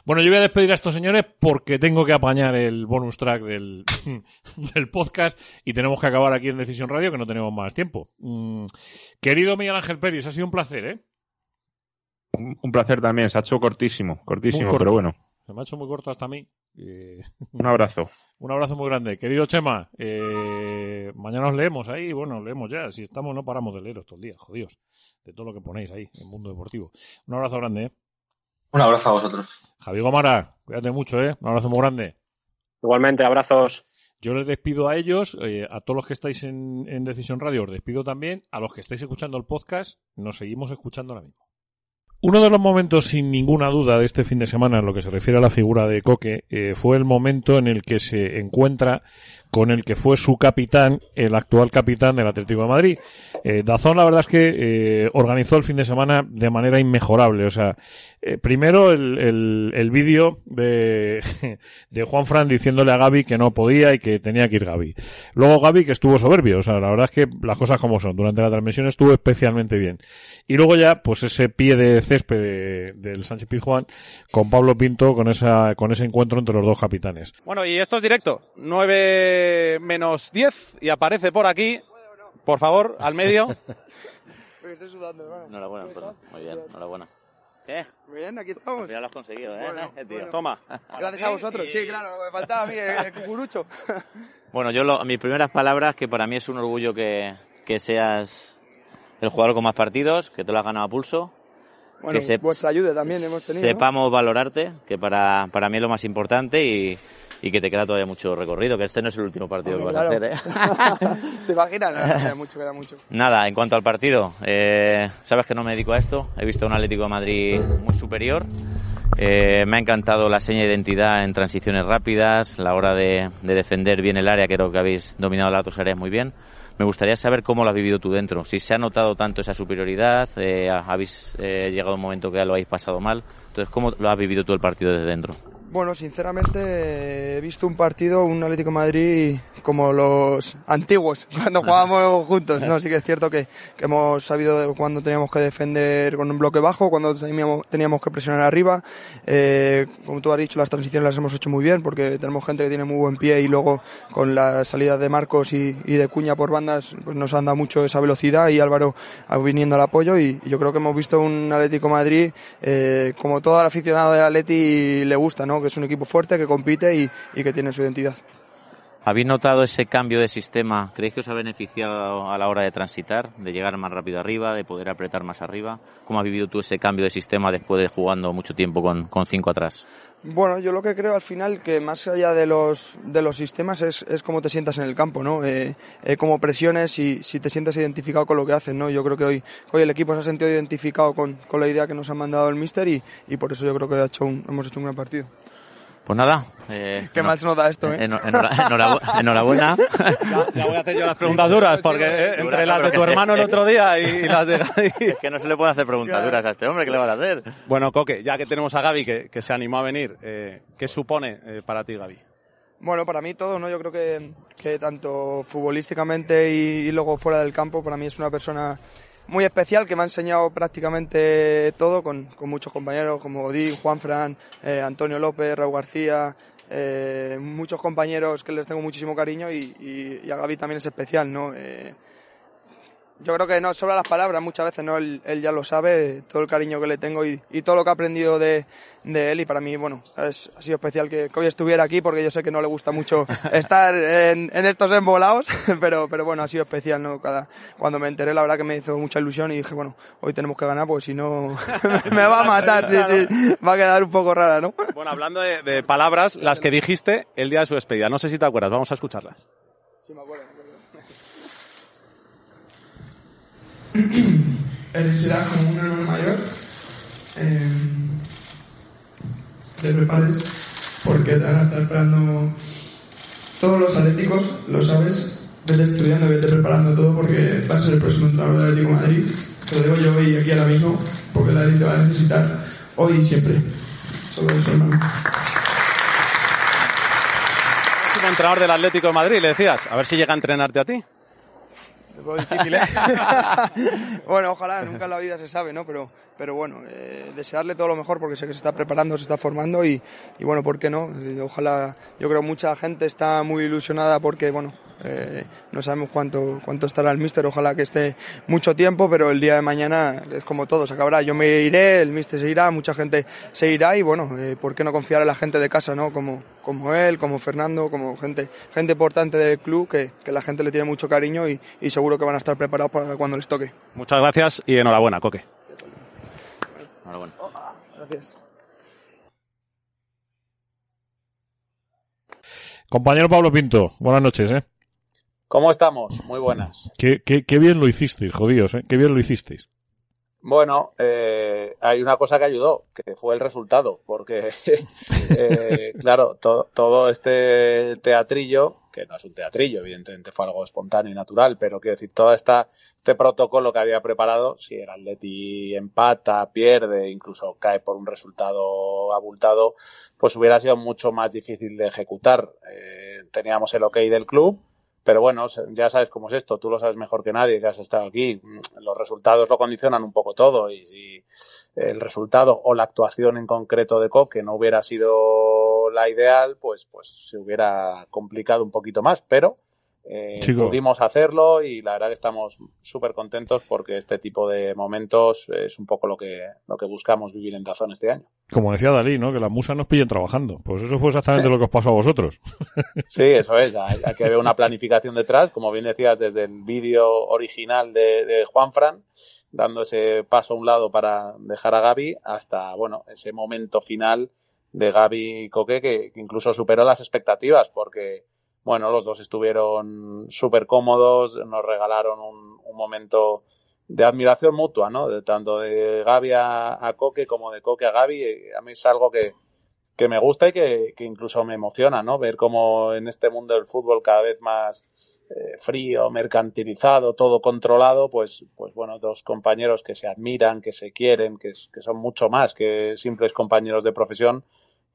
Bueno, yo voy a despedir a estos señores porque tengo que apañar el bonus track del, [laughs] del podcast y tenemos que acabar aquí en Decisión Radio que no tenemos más tiempo. Mm, querido Miguel Ángel Pérez, ha sido un placer, ¿eh? Un, un placer también, se ha hecho cortísimo, cortísimo, pero bueno. Se me ha hecho muy corto hasta a mí. Eh, [laughs] Un abrazo. un abrazo muy grande. Querido Chema, eh, mañana os leemos ahí. Bueno, leemos ya. Si estamos, no paramos de leeros todo el día. Jodidos. De todo lo que ponéis ahí en Mundo Deportivo. Un abrazo grande, ¿eh? Un abrazo a vosotros. Javi Gomara, cuídate mucho, ¿eh? Un abrazo muy grande. Igualmente, abrazos. Yo les despido a ellos, eh, a todos los que estáis en, en Decisión Radio, os despido también. A los que estáis escuchando el podcast, nos seguimos escuchando ahora mismo. Uno de los momentos, sin ninguna duda, de este fin de semana, en lo que se refiere a la figura de Coque, eh, fue el momento en el que se encuentra con el que fue su capitán, el actual capitán del Atlético de Madrid. Eh, Dazón, la verdad es que eh, organizó el fin de semana de manera inmejorable. O sea, eh, primero el, el, el vídeo de, [laughs] de Juan Fran diciéndole a Gaby que no podía y que tenía que ir Gaby. Luego Gaby que estuvo soberbio. O sea, la verdad es que las cosas como son. Durante la transmisión estuvo especialmente bien. Y luego ya, pues ese pie de césped de- del Sánchez Pizjuán con Pablo Pinto con esa, con ese encuentro entre los dos capitanes. Bueno, y esto es directo. 9 menos 10 y aparece por aquí. Por favor, al medio. [laughs] Enhorabuena, Antonio. Muy bien, enhorabuena. ¿Qué? Muy bien, aquí estamos. Ya lo has conseguido, ¿eh? Bueno, Eh, [laughs] tío. bueno. Toma. Gracias a vosotros. Sí, claro, me faltaba a mí el, el cucurucho. [laughs] Bueno, yo lo- mis primeras palabras, que para mí es un orgullo que, que seas el jugador con más partidos, que te lo has ganado a pulso, Bueno, que se- vuestra ayuda también hemos tenido. ¿no? sepamos valorarte, que para, para mí es lo más importante y, y que te queda todavía mucho recorrido, que este no es el último partido que vas a Claro. hacer, ¿eh? [laughs] ¿Te imaginas? No, queda mucho, queda mucho. Nada, en cuanto al partido, eh, sabes que no me dedico a esto. He visto un Atlético de Madrid muy superior. Eh, me ha encantado la seña de identidad en transiciones rápidas, la hora de, de defender bien el área, creo que habéis dominado las dos áreas muy bien. Me gustaría saber cómo lo has vivido tú dentro, si se ha notado tanto esa superioridad, eh, habéis eh, llegado a un momento que ya lo habéis pasado mal. Entonces, ¿cómo lo has vivido tú el partido desde dentro? Bueno, sinceramente he visto un partido, un Atlético Madrid como los antiguos, [laughs] cuando jugábamos juntos. No, sí que es cierto que, que hemos sabido cuando teníamos que defender con un bloque bajo, cuando teníamos, teníamos que presionar arriba. Eh, como tú has dicho, las transiciones las hemos hecho muy bien porque tenemos gente que tiene muy buen pie y luego con la salida de Marcos y, de Cuña por bandas pues nos han dado mucho esa velocidad y Álvaro viniendo al apoyo y, yo creo que hemos visto un Atlético Madrid eh, como todo el aficionado del Atleti le gusta, ¿no? Que es un equipo fuerte, que compite y, y que tiene su identidad. ¿Habéis notado ese cambio de sistema? ¿Creéis que os ha beneficiado a la hora de transitar, de llegar más rápido arriba, de poder apretar más arriba? ¿Cómo has vivido tú ese cambio de sistema después de jugando mucho tiempo con, con cinco atrás? Bueno, yo lo que creo al final que más allá de los, de los sistemas es, es cómo te sientas en el campo, ¿no? Eh, eh, cómo presiones y si te sientes identificado con lo que haces, ¿no? Yo creo que hoy, hoy el equipo se ha sentido identificado con, con la idea que nos ha mandado el míster y, y por eso yo creo que ha hecho un- hemos hecho un gran partido. Pues nada. eh, Qué mal se nos da esto, ¿eh? enho- enhora- enhorabu- [laughs] enhorabuena. Ya, ya voy a hacer yo las preguntas duras, porque eh, entre Duras, las de tu hermano el otro día y, y las de Gaby. [laughs] Es que no se le puede hacer preguntas duras a este hombre, ¿qué le vas a hacer? Bueno, Coque, ya que tenemos a Gaby que, que se animó a venir, eh, ¿qué supone eh, para ti, Gaby? Bueno, para mí todo, ¿no? Yo creo que, que tanto futbolísticamente y, y luego fuera del campo, para mí es una persona muy especial que me ha enseñado prácticamente todo con, con muchos compañeros como Odín, Juan Fran, eh, Antonio López, Raúl García, eh, muchos compañeros que les tengo muchísimo cariño y, y- y a Gaby también es especial, ¿no? Eh, yo creo que no sobra las palabras muchas veces, ¿no? Él, él ya lo sabe, todo el cariño que le tengo y, y todo lo que he aprendido de, de él y para mí, bueno, es- ha sido especial que, que hoy estuviera aquí porque yo sé que no le gusta mucho [laughs] estar en, en estos embolados, [laughs] pero, pero bueno, ha sido especial, ¿no? Cada, cuando me enteré, la verdad que me hizo mucha ilusión y dije, bueno, hoy tenemos que ganar porque si no [laughs] me va a matar, sí, sí, va a quedar un poco rara, ¿no? Bueno, hablando de, de palabras, las que dijiste el día de su despedida. No sé si te acuerdas, vamos a escucharlas. Sí, me acuerdo, me acuerdo. [clears throat] Él será como un hermano mayor. Eh, te prepares porque te van a estar esperando todos los atléticos, lo sabes. Vete estudiando, vete preparando todo porque va a ser el próximo entrenador del Atlético de Madrid. Te lo digo yo hoy aquí ahora mismo porque el Atlético te va a necesitar hoy y siempre. Solo eso, hermano. Entrenador del Atlético de Madrid, le decías, a ver si llega a entrenarte a ti. Poco difícil, ¿eh? [laughs] bueno, ojalá, nunca en la vida se sabe, ¿no? Pero, pero bueno, eh, desearle todo lo mejor porque sé que se está preparando, se está formando y, y bueno, ¿por qué no? Eh, Ojalá, yo creo mucha gente está muy ilusionada porque, bueno, eh, no sabemos cuánto, cuánto estará el míster, ojalá que esté mucho tiempo, pero el día de mañana es como todo, se acabará. Yo me iré, el míster se irá, mucha gente se irá y bueno, eh, ¿por qué no confiar en la gente de casa, ¿no? Como, como él, como Fernando, como gente, gente importante del club que, que la gente le tiene mucho cariño y, y seguro que van a estar preparados para cuando les toque. Muchas gracias y enhorabuena, Coque. Enhorabuena. Gracias. Compañero Pablo Pinto, buenas noches, ¿eh? ¿Cómo estamos? Muy buenas. Qué, qué, qué bien lo hicisteis, jodíos, ¿eh? Qué bien lo hicisteis. Bueno, eh, hay una cosa que ayudó, que fue el resultado, porque, [laughs] eh, claro, to- todo este teatrillo, que no es un teatrillo, evidentemente fue algo espontáneo y natural, pero quiero decir, todo esta, este protocolo que había preparado, si el Atleti empata, pierde, incluso cae por un resultado abultado, pues hubiera sido mucho más difícil de ejecutar. Eh, teníamos el ok del club, pero bueno, ya sabes cómo es esto, tú lo sabes mejor que nadie que has estado aquí. Los resultados lo condicionan un poco todo y si el resultado o la actuación en concreto de Coque no hubiera sido la ideal, pues, pues se hubiera complicado un poquito más, pero eh, pudimos hacerlo y la verdad que estamos súper contentos porque este tipo de momentos es un poco lo que, lo que buscamos vivir en Dazón este año. Como decía Dalí, ¿no? Que las musas nos pillen trabajando. Pues eso fue exactamente [laughs] lo que os pasó a vosotros. [laughs] Sí, eso es. Hay, hay que haber una planificación detrás, como bien decías, desde el vídeo original de, de Juanfran, dando ese paso a un lado para dejar a Gaby, hasta bueno ese momento final de Gaby y Coque que, que incluso superó las expectativas, porque bueno, los dos estuvieron súper cómodos, nos regalaron un, momento de admiración mutua, ¿no? De tanto de Gaby a, Coque como de Coque a Gaby. A mí es algo que, que me gusta y que, incluso me emociona, ¿no? Ver cómo en este mundo del fútbol cada vez más eh, frío, mercantilizado, todo controlado, pues, pues bueno, dos compañeros que se admiran, que se quieren, que son mucho más que simples compañeros de profesión,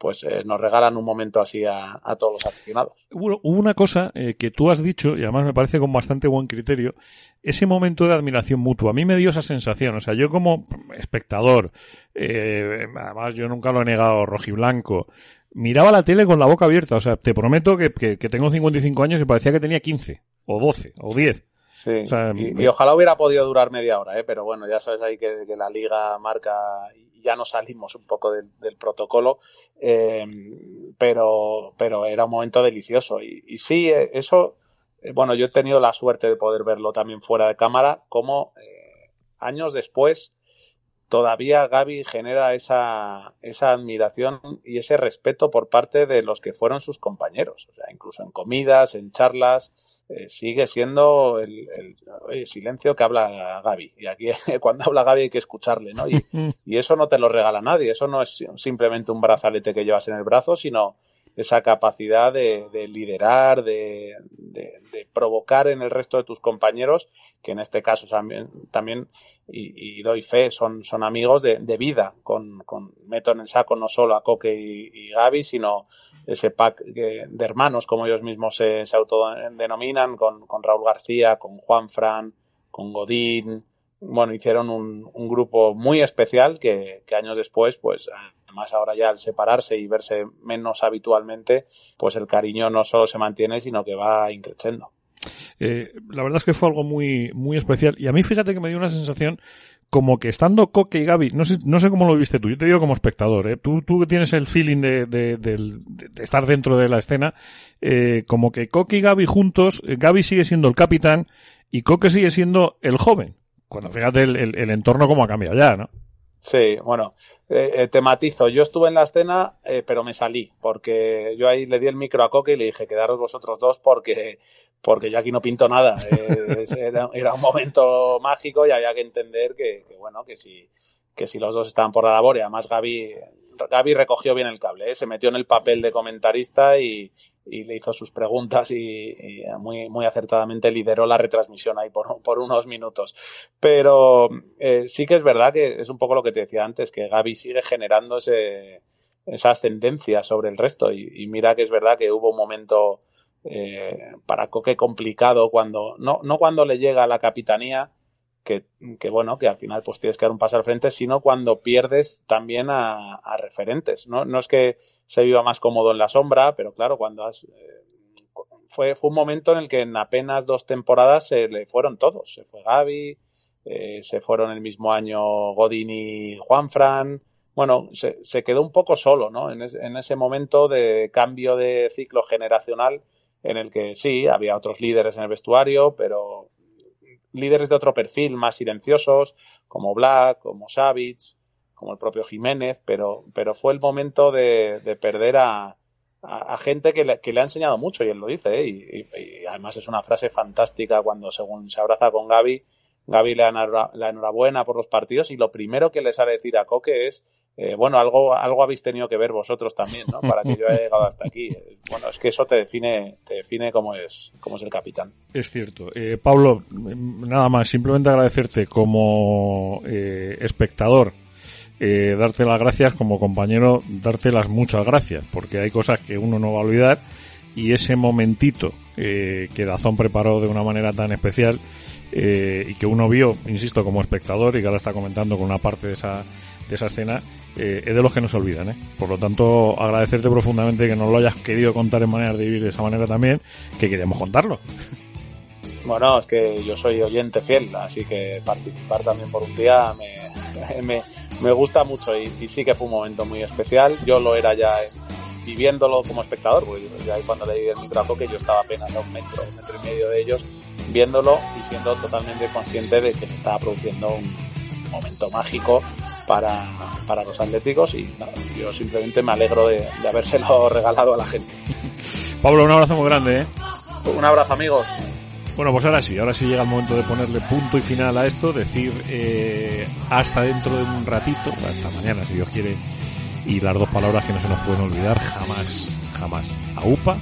pues eh, nos regalan un momento así a, a todos los aficionados. Hubo, una cosa eh, que tú has dicho, y además me parece con bastante buen criterio, ese momento de admiración mutua. A mí me dio esa sensación. O sea, yo como espectador, eh, además yo nunca lo he negado rojiblanco, miraba la tele con la boca abierta. O sea, te prometo que, que, que tengo 55 años y parecía que tenía 15, o 12, o 10. Sí, O sea, y, y ojalá hubiera podido durar media hora, ¿eh? pero bueno, ya sabes ahí que, que la liga marca y ya nos salimos un poco del, protocolo, eh, pero, pero era un momento delicioso. Y, sí, eh, eso, eh, bueno, yo he tenido la suerte de poder verlo también fuera de cámara, como años después todavía Gaby genera esa, esa admiración y ese respeto por parte de los que fueron sus compañeros, o sea, incluso en comidas, en charlas, eh, sigue siendo el, el, silencio que habla Gaby. Y aquí [laughs] cuando habla Gaby hay que escucharle, ¿no? Y, [laughs] y, eso no te lo regala nadie. Eso no es simplemente un brazalete que llevas en el brazo, sino esa capacidad de, de liderar, de, provocar en el resto de tus compañeros, que en este caso también, también y, doy fe, son, son amigos de, vida. Con, con, meto en el saco no solo a Coque y, y Gaby, sino ese pack de, de hermanos, como ellos mismos se, se autodenominan, con, con, Raúl García, con Juan Fran, con Godín. Bueno, hicieron un, un grupo muy especial que, que, años después, pues además ahora ya al separarse y verse menos habitualmente, pues el cariño no solo se mantiene, sino que va increciendo. Eh, la verdad es que fue algo muy, muy especial. Y a mí fíjate que me dio una sensación como que estando Coque y Gaby, no sé, no sé cómo lo viste tú, yo te digo como espectador, ¿eh? tú, tú tienes el feeling de, de, de, de estar dentro de la escena, eh, como que Coque y Gaby juntos, eh, Gaby sigue siendo el capitán y Coque sigue siendo el joven. Cuando fíjate el, el, el entorno como ha cambiado ya, ¿no? Sí, bueno, eh, te matizo. Yo estuve en la escena, eh, pero me salí, porque yo ahí le di el micro a Coque y le dije, quedaros vosotros dos porque, porque yo aquí no pinto nada. [laughs] Eh, era, era, un momento mágico y había que entender que, que, bueno, que si, que si los dos estaban por la labor y además Gaby, Gaby recogió bien el cable, ¿eh? se metió en el papel de comentarista y, y le hizo sus preguntas y, muy, muy acertadamente lideró la retransmisión ahí por, por unos minutos. Pero eh, sí que es verdad que es un poco lo que te decía antes, que Gaby sigue generando ese, esa ascendencia sobre el resto y, y, mira que es verdad que hubo un momento eh, para Coque complicado cuando, no, no cuando le llega a la capitanía, que, bueno, que al final pues tienes que dar un paso al frente, sino cuando pierdes también a, referentes. ¿no? no es que se viva más cómodo en la sombra, pero claro, cuando has, eh, fue, fue un momento en el que en apenas dos temporadas se le fueron todos. Se fue Gaby, eh, se fueron el mismo año Godín y Juanfran. Bueno, se, quedó un poco solo, ¿no? En, en ese momento de cambio de ciclo generacional en el que sí, había otros líderes en el vestuario, pero líderes de otro perfil, más silenciosos, como Black, como Savage, como el propio Jiménez, pero, pero fue el momento de, de perder a, a, gente que le, que le, ha enseñado mucho, y él lo dice, ¿eh? y, además es una frase fantástica cuando según se abraza con Gaby, Gaby le da la enhorabuena por los partidos y lo primero que le sale decir a Coque es eh, bueno, algo, algo habéis tenido que ver vosotros también, ¿no? Para que yo haya llegado hasta aquí. [laughs] Bueno, es que eso te define, te define cómo es, cómo es el capitán. Es cierto. Eh, Pablo, nada más, simplemente agradecerte como eh, espectador, eh, darte las gracias, como compañero, darte las muchas gracias, porque hay cosas que uno no va a olvidar y ese momentito eh, que Dazón preparó de una manera tan especial eh, y que uno vio, insisto, como espectador y que ahora está comentando con una parte de esa, de esa escena, eh, es de los que no se olvidan. ¿eh? Por lo tanto, agradecerte profundamente que nos lo hayas querido contar en manera de vivir de esa manera también, que queremos contarlo. Bueno, es que yo soy oyente fiel, así que participar también por un día me, [laughs] me, me gusta mucho y, y, sí que fue un momento muy especial. Yo lo era ya viviéndolo como espectador, porque ya cuando leí el micrófono que yo estaba apenas a un metro, un metro y medio de ellos, viéndolo y siendo totalmente consciente de que se estaba produciendo un momento mágico para, para los atléticos y yo simplemente me alegro de, de habérselo [laughs] regalado a la gente. Pablo, un abrazo muy grande. ¿eh? Un abrazo amigos. Bueno, pues ahora sí, ahora sí llega el momento de ponerle punto y final a esto, decir eh, hasta dentro de un ratito, hasta mañana si Dios quiere, y las dos palabras que no se nos pueden olvidar jamás, jamás. A UPA